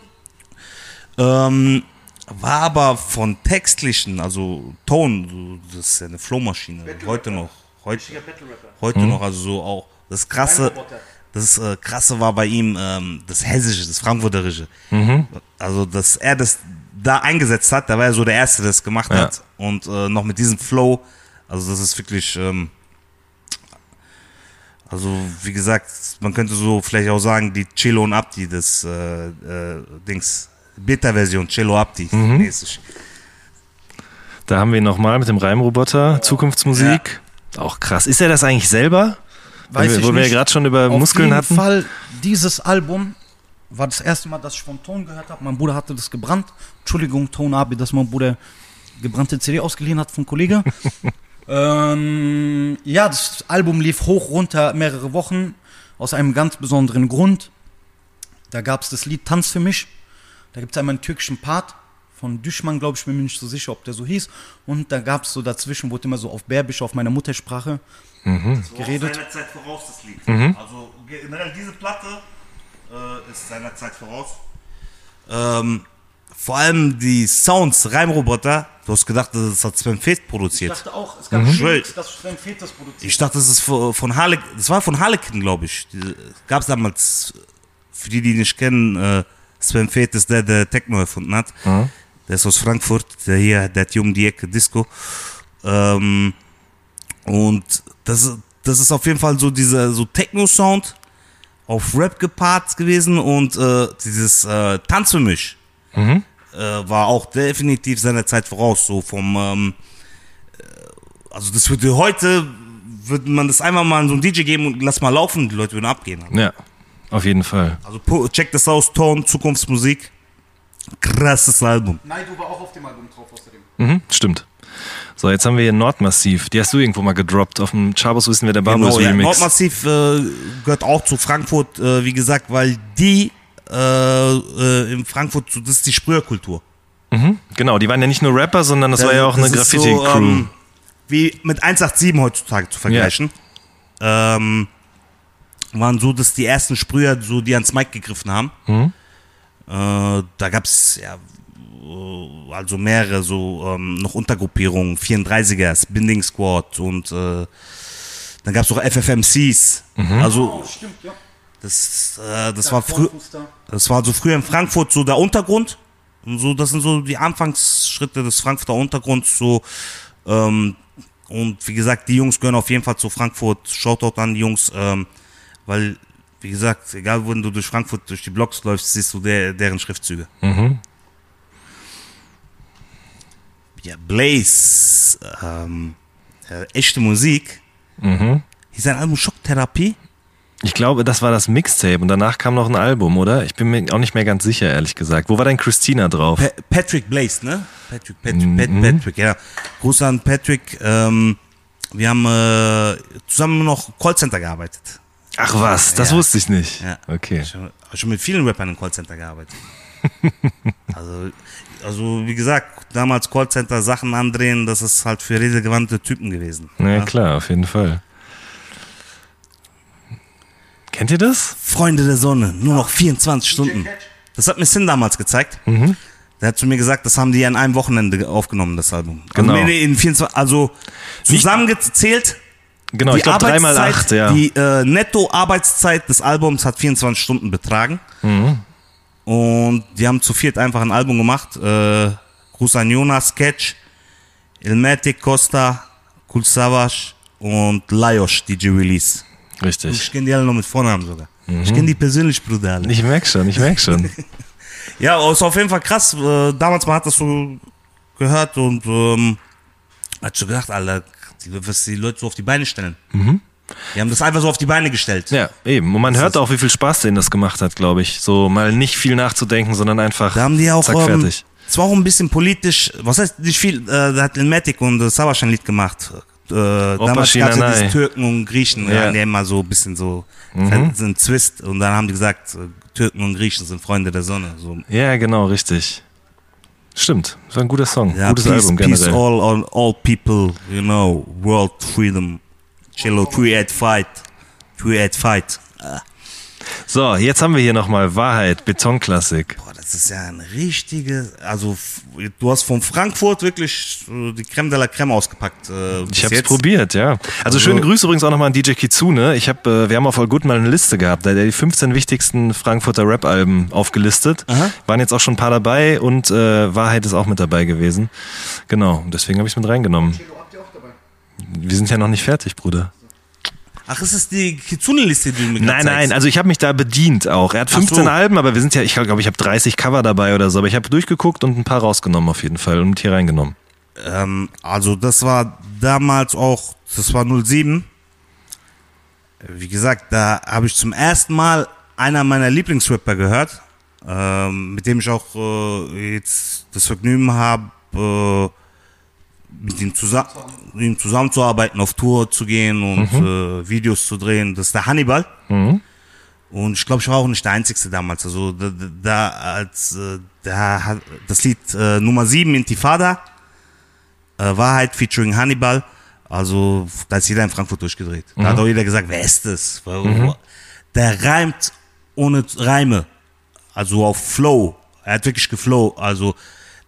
Ähm, war aber von textlichen, also Ton, das ist ja eine Flowmaschine, heute noch, heute, heute noch, also so auch das krasse, das äh, krasse war bei ihm ähm, das Hessische, das Frankfurterische. Also, dass er das da eingesetzt hat, da war er so der Erste, der das gemacht Ja. hat und äh, noch mit diesem Flow, also das ist wirklich, ähm, also wie gesagt, man könnte so vielleicht auch sagen, die Cello und Abdi, das äh, äh, Dings, Beta-Version, Cello Abdi mäßig. Da haben wir ihn nochmal mit dem Reimroboter, Zukunftsmusik. Auch krass. Ist er das eigentlich selber? Weiß wo ich wir, wo wir nicht. gerade schon über Auf Muskeln jeden hatten. Fall, dieses Album war das erste Mal, dass ich von Ton gehört habe. Mein Bruder hatte das gebrannt. Entschuldigung, Ton Abi, dass mein Bruder gebrannte CD ausgeliehen hat vom Kollege. ähm, ja, das Album lief hoch, runter, mehrere Wochen, aus einem ganz besonderen Grund. Da gab es das Lied Tanz für mich. Da gibt es einmal einen türkischen Part von Düşman, glaube ich, bin mir nicht so sicher, ob der so hieß. Und da gab es so dazwischen, wurde immer so auf Berbisch, auf meiner Muttersprache geredet. seiner Zeit voraus, das Lied. Also generell diese Platte äh, ist seiner Zeit voraus. Ähm, vor allem die Sounds, Reimroboter, du hast gedacht, das hat Sven Feth Ich produziert. dachte auch, es gab Mhm. Remix, dass Sven Fetes produziert. Ich dachte, das ist von von Harle das war von Harlequin, glaube ich. Gab es damals, für die, die nicht kennen, äh, Sven Feth ist der, der Techno erfunden hat. Der ist aus Frankfurt, der hier, der hat um die Ecke Disco. Ähm, und das, ist- das ist auf jeden Fall so dieser so Techno-Sound auf Rap gepaart gewesen und äh, dieses äh, Tanz für mich äh, war auch definitiv seiner Zeit voraus. So vom, ähm, äh, also das würde heute, würde man das einmal mal in so ein DJ geben und lass mal laufen, die Leute würden abgehen. Ja, auf jeden Fall. Also check das aus, Ton, Zukunftsmusik. Krasses Album. Naidu war auch auf dem Album drauf außerdem. Mhm, stimmt. So, jetzt haben wir hier Nordmassiv. Die hast du irgendwo mal gedroppt. Auf dem Chabos wissen wir der Bambus Genau, ja. Remix. Nordmassiv äh, gehört auch zu Frankfurt, äh, wie gesagt, weil die äh, äh, in Frankfurt, so, das ist die Sprüherkultur. Genau, die waren ja nicht nur Rapper, sondern das, war ja auch eine Das Graffiti-Crew. So, ähm, wie mit 187 heutzutage zu vergleichen. Ähm, waren so, dass die ersten Sprüher so, die ans Mic gegriffen haben. Mhm. Äh, da gab es ja äh, also mehrere so ähm, noch Untergruppierungen, 34ers, Binding Squad und äh, dann gab es auch FFMCs. Mhm. Also das, äh, das war früher, das war so früher in Frankfurt so der Untergrund. Und so, das sind so die Anfangsschritte des Frankfurter Untergrunds. So, ähm, und wie gesagt, die Jungs gehören auf jeden Fall zu Frankfurt. Shoutout an die Jungs, ähm, weil, wie gesagt, egal wo du durch Frankfurt durch die Blocks läufst, siehst du der, deren Schriftzüge. Ja, Blaze, ähm, äh, echte Musik. Hier ist ein Album Schocktherapie. Ich glaube, das war das Mixtape und danach kam noch ein Album, oder? Ich bin mir auch nicht mehr ganz sicher, ehrlich gesagt. Wo war denn Christina drauf? Pa Patrick Blaze, ne? Patrick, Patrick, Mhm. Pat Patrick, ja. Gruß an Patrick. Ähm, wir haben äh, zusammen noch Callcenter gearbeitet. Ach was, das Ja. wusste ich nicht. Ja. Okay. Schon, schon mit vielen Rappern im Callcenter gearbeitet. also, also, wie gesagt, damals Callcenter Sachen andrehen, das ist halt für redegewandte Typen gewesen. Na Ja. klar, auf jeden Fall. Kennt ihr das? Freunde der Sonne, nur noch 24 Stunden. Das hat mir Sin damals gezeigt. Mhm. Der hat zu mir gesagt, das haben die an einem Wochenende aufgenommen, das Album. Genau. Also, nee, nee, in 24, also zusammengezählt, Genau, die ich glaube dreimal acht, ja. Die äh, Netto-Arbeitszeit des Albums hat 24 Stunden betragen. Mhm. Und die haben zu viert einfach ein Album gemacht. Äh, Gruß an Jonas, Sketch, Ilmatic, Costa, Cool Savage und Lajos, DJ Release. Richtig. Ich kenne die alle noch mit Vornamen sogar. Ich kenne die persönlich, Bruder. Alle. Ich merk schon, ich merk schon. Ja, ist auf jeden Fall krass. Äh, damals man hat das so gehört und ähm, hat schon gedacht, Alter, was die Leute so auf die Beine stellen. Die haben das einfach so auf die Beine gestellt. Ja, eben. Und man hört auch, wie viel Spaß denen das gemacht hat, glaube ich. So mal nicht viel nachzudenken, sondern einfach Da haben die auch, zack, ähm, fertig. zwar auch ein bisschen politisch, was heißt nicht viel, äh, da hat Ilmatic und äh, Savas ein Lied gemacht. Äh, damals gab es ja diese Türken und Griechen, Ja. die immer so ein bisschen so mhm. sind Twist und dann haben die gesagt, äh, Türken und Griechen sind Freunde der Sonne. So. Ja, genau, richtig. Stimmt. Das war ein guter Song. Ja, Gutes peace, Album peace generell. all on all people, you know, world freedom. Cello, at fight, at fight. Ah, So, jetzt haben wir hier nochmal Wahrheit, Betonklassik. boah, das ist ja ein richtiges, also du hast von Frankfurt wirklich äh, die Creme de la Creme ausgepackt. Äh, Ich hab's jetzt. probiert, ja. Also, Also- schöne Grüße übrigens auch nochmal an DJ Kitsune. Ich hab, äh, wir haben auf All Good mal eine Liste gehabt, da hat er die 15 wichtigsten Frankfurter Rap-Alben aufgelistet. Aha. Waren jetzt auch schon ein paar dabei und äh, Wahrheit ist auch mit dabei gewesen. Genau, deswegen habe ich es mit reingenommen. Wir sind ja noch nicht fertig, Bruder. Ach, ist es die Kitsune-Liste, die du mir Nein, nein, also ich habe mich da bedient auch. Er hat Ach 15 so. Alben, aber wir sind ja, ich glaube, ich habe 30 Cover dabei oder so, aber ich habe durchgeguckt und ein paar rausgenommen auf jeden Fall und hier reingenommen. Ähm, also das war damals auch, das war 07. Wie gesagt, da habe ich zum ersten Mal einer meiner Lieblingsrapper gehört, ähm, mit dem ich auch äh, jetzt das Vergnügen habe, äh, mit ihm, zusammen, mit ihm zusammenzuarbeiten, auf Tour zu gehen und äh, Videos zu drehen. Das ist der Hannibal. Und ich glaube, ich war auch nicht der Einzige damals. Also da, da- als äh, da hat das Lied äh, Nummer 7 Intifada äh, Wahrheit featuring Hannibal. Also da ist jeder in Frankfurt durchgedreht. Da hat auch jeder gesagt, wer ist das? Der reimt ohne Reime. Also auf Flow. Er hat wirklich geflow. Also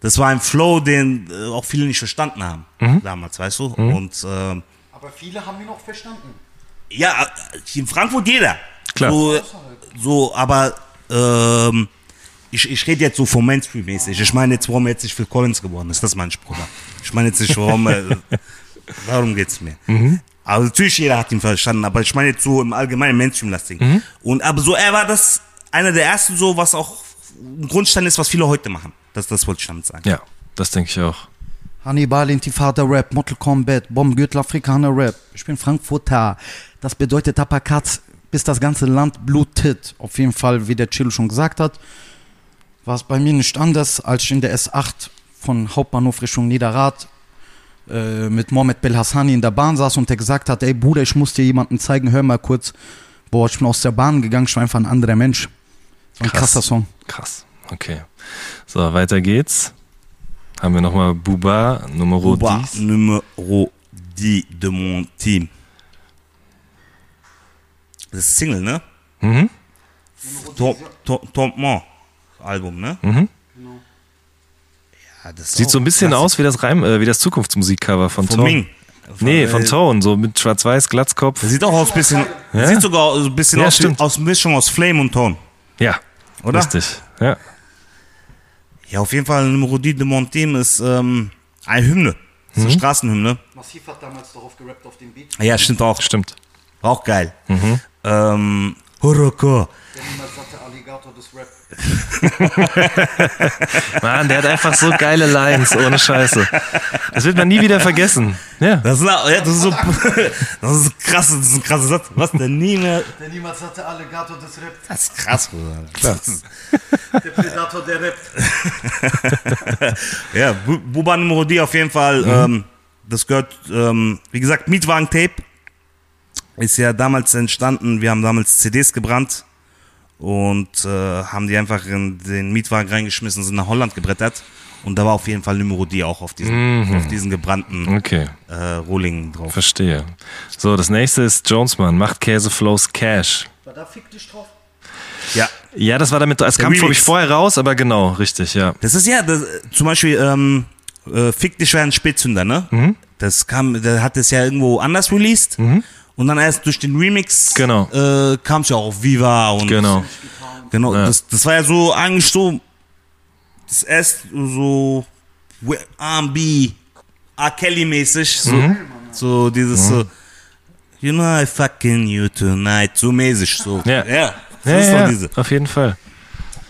das war ein Flow, den äh, auch viele nicht verstanden haben damals, weißt du? Und ähm, Aber viele haben ihn auch verstanden. ja, in Frankfurt jeder. Klar. So, so aber ähm, ich, ich rede jetzt so vom Mainstream-mäßig. Ich meine jetzt, warum er jetzt nicht Phil Collins geworden ist. Das mein Spruch. Ich meine jetzt nicht, warum. Äh, darum geht's mir. Aber natürlich jeder hat ihn verstanden. Aber ich meine jetzt so im allgemeinen Mainstream-lasting. Und aber so, er war das einer der ersten, so was auch ein Grundstein ist, was viele heute machen. Das, das wollte ich damit sagen. Ja, das denke ich auch. Hannibal, Intifada Rap, Mortal Kombat, Bombengürtel, Afrikaner Rap. Ich bin Frankfurter. Das bedeutet Tapakatz, bis das ganze Land blutet. Auf jeden Fall, wie der Chill schon gesagt hat, war es bei mir nicht anders, als ich in der S8 von Hauptbahnhof Richtung Niederrad äh, mit Mohamed Belhassani in der Bahn saß und der gesagt hat, ey Bruder, ich muss dir jemanden zeigen, hör mal kurz. Boah, ich bin aus der Bahn gegangen, ich war einfach ein anderer Mensch. Ein Krass. krasser Song. Krass. Okay. So, weiter geht's. Haben wir nochmal Buba, Numero Bouba, 10. Numero 10 de mon team. Das ist Single, ne? Mhm. Tom, Tom, Tom Album, ne? Mhm. Ja, das ist Sieht so ein bisschen aus wie das Reim, äh, wie das Zukunftsmusikcover von, Von Tone. Ming. Nee, von Äh, Tone, so mit schwarz-weiß, Glatzkopf. Sieht auch aus bisschen, Ja? sieht sogar so ein bisschen Ja, aus, aus Mischung aus Flame und Tone. Ja, Oder? richtig. Ja. Ja, auf jeden Fall Numero 10 de mon team ist ähm, eine Hymne. Das ist eine Straßenhymne. Massiv hat damals darauf gerappt auf dem Beat. Ja, stimmt auch. Stimmt. Auch geil. Ähm, Horoko. Der niemals satte Alligator des Rap. Mann, der hat einfach so geile Lines, ohne Scheiße. Das wird man nie wieder vergessen. Ja. Das ist, ja, das ist so, das ist krass, das ist ein krasser Satz. Was denn nie mehr? Der niemals satte Alligator des Rap. Das ist krass, Bruder. Der Predator, der rappt. Ja, Bu- Buba Numero D auf jeden Fall. Ähm, das gehört, ähm, wie gesagt, Mietwagen-Tape ist ja damals entstanden. Wir haben damals CDs gebrannt und äh, haben die einfach in den Mietwagen reingeschmissen, sind nach Holland gebrettert. Und da war auf jeden Fall Numero D auch auf diesen, auf diesen gebrannten Okay, äh, Rohling drauf. verstehe. So, das nächste ist Jonesman, macht Käse Flows Cash. War da fick dich drauf? Ja, Ja, das war damit, es kam, glaube ich, vorher raus, aber genau, richtig, ja. Das ist ja, das, zum Beispiel, ähm, äh, Fick dich wäre ein Spätzünder, ne? Mhm. Das kam, der hat es ja irgendwo anders released. Und dann erst durch den Remix Genau. äh, kam es ja auch auf Viva und Genau. genau. Ja. Das, das war ja so eigentlich so das erst so R&B, R. Kelly mäßig, so, Mhm. so dieses so, you know I fucking you tonight, so mäßig, so. Ja. ja das Ja, ist ja, doch diese. auf jeden Fall.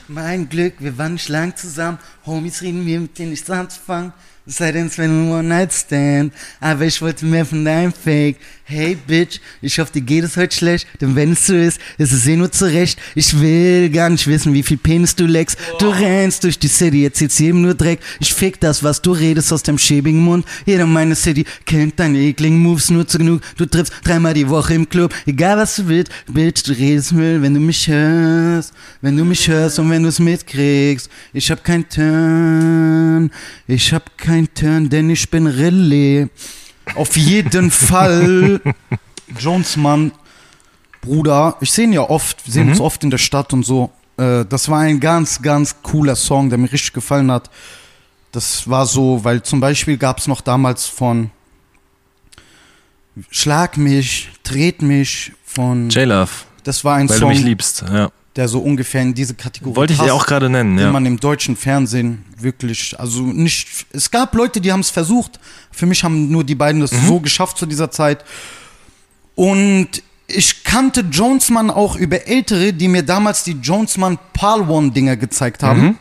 Mein Glück, wir waren nicht lang zusammen. Homies reden mir, mit denen nichts anzufangen. Sei denn, es wäre ein One-Night-Stand. Aber ich wollte mehr von deinem Fake. Hey, Bitch, ich hoffe, dir geht es heute schlecht. Denn wenn es so ist, ist es eh nur zurecht. Ich will gar nicht wissen, wie viel Penis du leckst. Du rennst durch die City, erzählst jedem nur Dreck. Ich fick das, was du redest aus deinem schäbigen Mund. Jeder in meiner City kennt deine ekligen Moves nur zu genug. Du triffst dreimal die Woche im Club. Egal, was du willst, Bitch, du redest Müll, wenn du mich hörst. Wenn du mich hörst und wenn du es mitkriegst. Ich hab kein Turn. Ich hab kein Turn, denn ich bin Relais. Auf jeden Fall. Jonesmann, Bruder, ich sehe ihn ja oft, wir sehen uns oft in der Stadt und so. Äh, das war ein ganz, ganz cooler Song, der mir richtig gefallen hat. Das war so, weil zum Beispiel gab es noch damals von Schlag mich, Tret mich von. J-Love, Das war ein weil du Song, mich liebst. Ja. Der so ungefähr in diese Kategorie Wollte ich passt, auch gerade nennen, den ja. man im deutschen Fernsehen wirklich, also nicht. Es gab Leute, die haben es versucht. Für mich haben nur die beiden Mhm. das so geschafft zu dieser Zeit. Und ich kannte Jonesman auch über Ältere, die mir damals die Jonesman Palwan-Dinger gezeigt haben.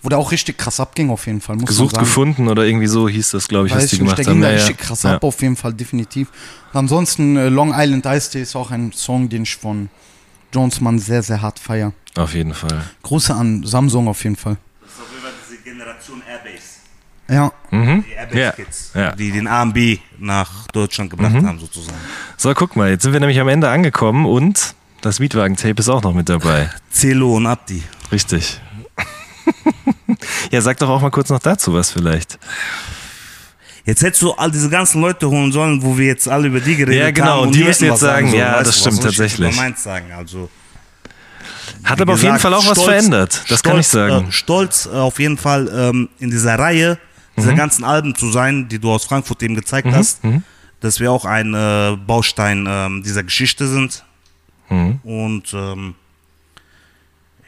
Wo der auch richtig krass abging, auf jeden Fall. Mhm. Gesucht, gefunden oder irgendwie so hieß das, glaube ich, was die nicht, gemacht der haben. ging da Ja, ja. richtig krass ja. ab, auf jeden Fall, definitiv. Und ansonsten, äh, Long Island Ice Tea ist auch ein Song, den ich von Jonesman sehr, sehr hart feier. Auf jeden Fall. Große an Samsung auf jeden Fall. Das ist auf jeden Fall diese Generation Airbase. Ja, Die Airbase Ja, ja. die den R&B nach Deutschland gebracht haben, sozusagen. So, guck mal, jetzt sind wir nämlich am Ende angekommen und das Mietwagen-Tape ist auch noch mit dabei. Celo und Abdi. Richtig. ja, sag doch auch mal kurz noch dazu was vielleicht. Jetzt hättest du all diese ganzen Leute holen sollen, wo wir jetzt alle über die geredet Ja, genau, haben. und die müssen jetzt was sagen, sollen, ja, weißt das du, stimmt was ich tatsächlich. meins sagen, also. Hat aber auf jeden gesagt, Fall auch was stolz- verändert. Das kann ich stolz, sagen. Äh, stolz äh, auf jeden Fall ähm, in dieser Reihe dieser Mhm. ganzen Alben zu sein, die du aus Frankfurt eben gezeigt hast, mhm. dass wir auch ein äh, Baustein ähm, dieser Geschichte sind. Mhm. Und ähm,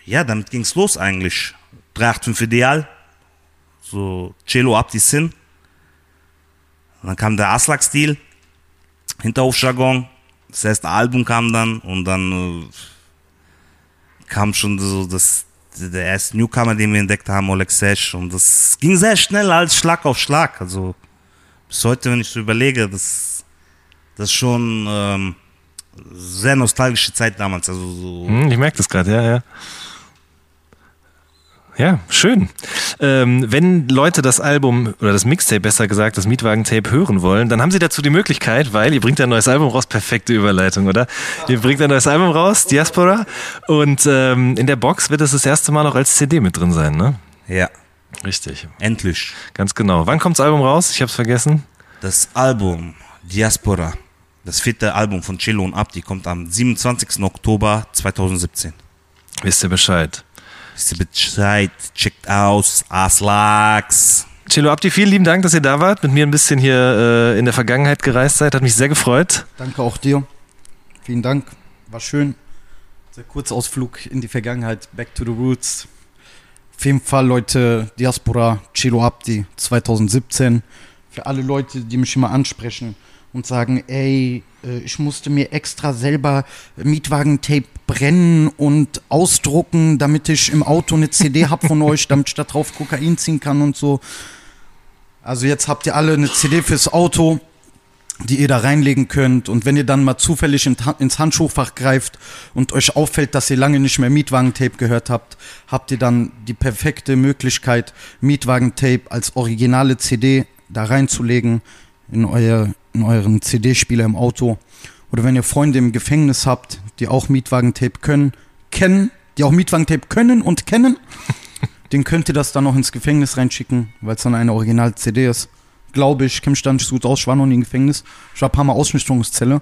ja, damit ging's los eigentlich. 385 Ideal, so Cello Abdi Sin. Und dann kam der Aslak-Stil, Hinterhofjargon, das erste Album kam dann und dann äh, kam schon so das, der erste Newcomer, den wir entdeckt haben, Oleg Sesh und das ging sehr schnell als Schlag auf Schlag. Also bis heute, wenn ich so überlege, das, das ist schon ähm, sehr nostalgische Zeit damals. Also so, Hm, ich merke das gerade, ja, ja. Ja, schön. Ähm, wenn Leute das Album oder das Mixtape besser gesagt, das Mietwagen-Tape hören wollen, dann haben sie dazu die Möglichkeit, weil ihr bringt ein neues Album raus, perfekte Überleitung, oder? Ihr bringt ein neues Album raus, Diaspora, und ähm, in der Box wird es das erste Mal noch als CD mit drin sein, ne? Ja, Richtig, endlich. ganz genau. Wann kommt das Album raus? Ich hab's vergessen. Das Album Diaspora, das vierte Album von Cello und Abdi, kommt am 27. Oktober 2017. Wisst ihr Bescheid. Ihr Bescheid? Checkt aus, Aslax. Cello Abdi, vielen lieben Dank, dass ihr da wart, mit mir ein bisschen hier äh, in der Vergangenheit gereist seid. Hat mich sehr gefreut. Danke auch dir. Vielen Dank. War schön. Sehr kurzer Ausflug in die Vergangenheit. Back to the Roots. Auf jeden Fall, Leute, Diaspora, Chilo Abdi 2017. Für alle Leute, die mich immer ansprechen und sagen, ey, äh, ich musste mir extra selber Mietwagentape brennen und ausdrucken, damit ich im Auto eine CD hab von euch, damit ich da drauf Kokain ziehen kann und so. Also jetzt habt ihr alle eine CD fürs Auto die ihr da reinlegen könnt. Und wenn ihr dann mal zufällig in, ins Handschuhfach greift und euch auffällt, dass ihr lange nicht mehr Mietwagentape gehört habt, habt ihr dann die perfekte Möglichkeit, Mietwagentape als originale CD da reinzulegen in, euer, in euren CD-Spieler im Auto. Oder wenn ihr Freunde im Gefängnis habt, die auch Mietwagentape können, kennen, die auch Mietwagentape können und kennen, den könnt ihr das dann noch ins Gefängnis reinschicken, weil es dann eine Original-CD ist glaube ich, kenne mich da nicht so gut aus, ich war noch nie im Gefängnis. Ich war ein paar Mal Ausnüchterungszelle.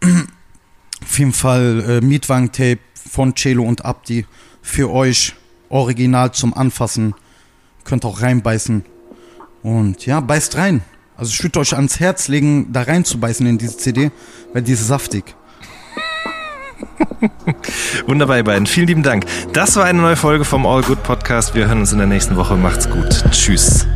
Auf jeden Fall äh, Mietwagen-Tape von Celo und Abdi für euch original zum Anfassen. Könnt auch reinbeißen. Und ja, beißt rein. Also ich würde euch ans Herz legen, da reinzubeißen in diese CD, weil die ist saftig. Wunderbar, ihr beiden. Vielen lieben Dank. Das war eine neue Folge vom All Good Podcast. Wir hören uns in der nächsten Woche. Macht's gut. Tschüss.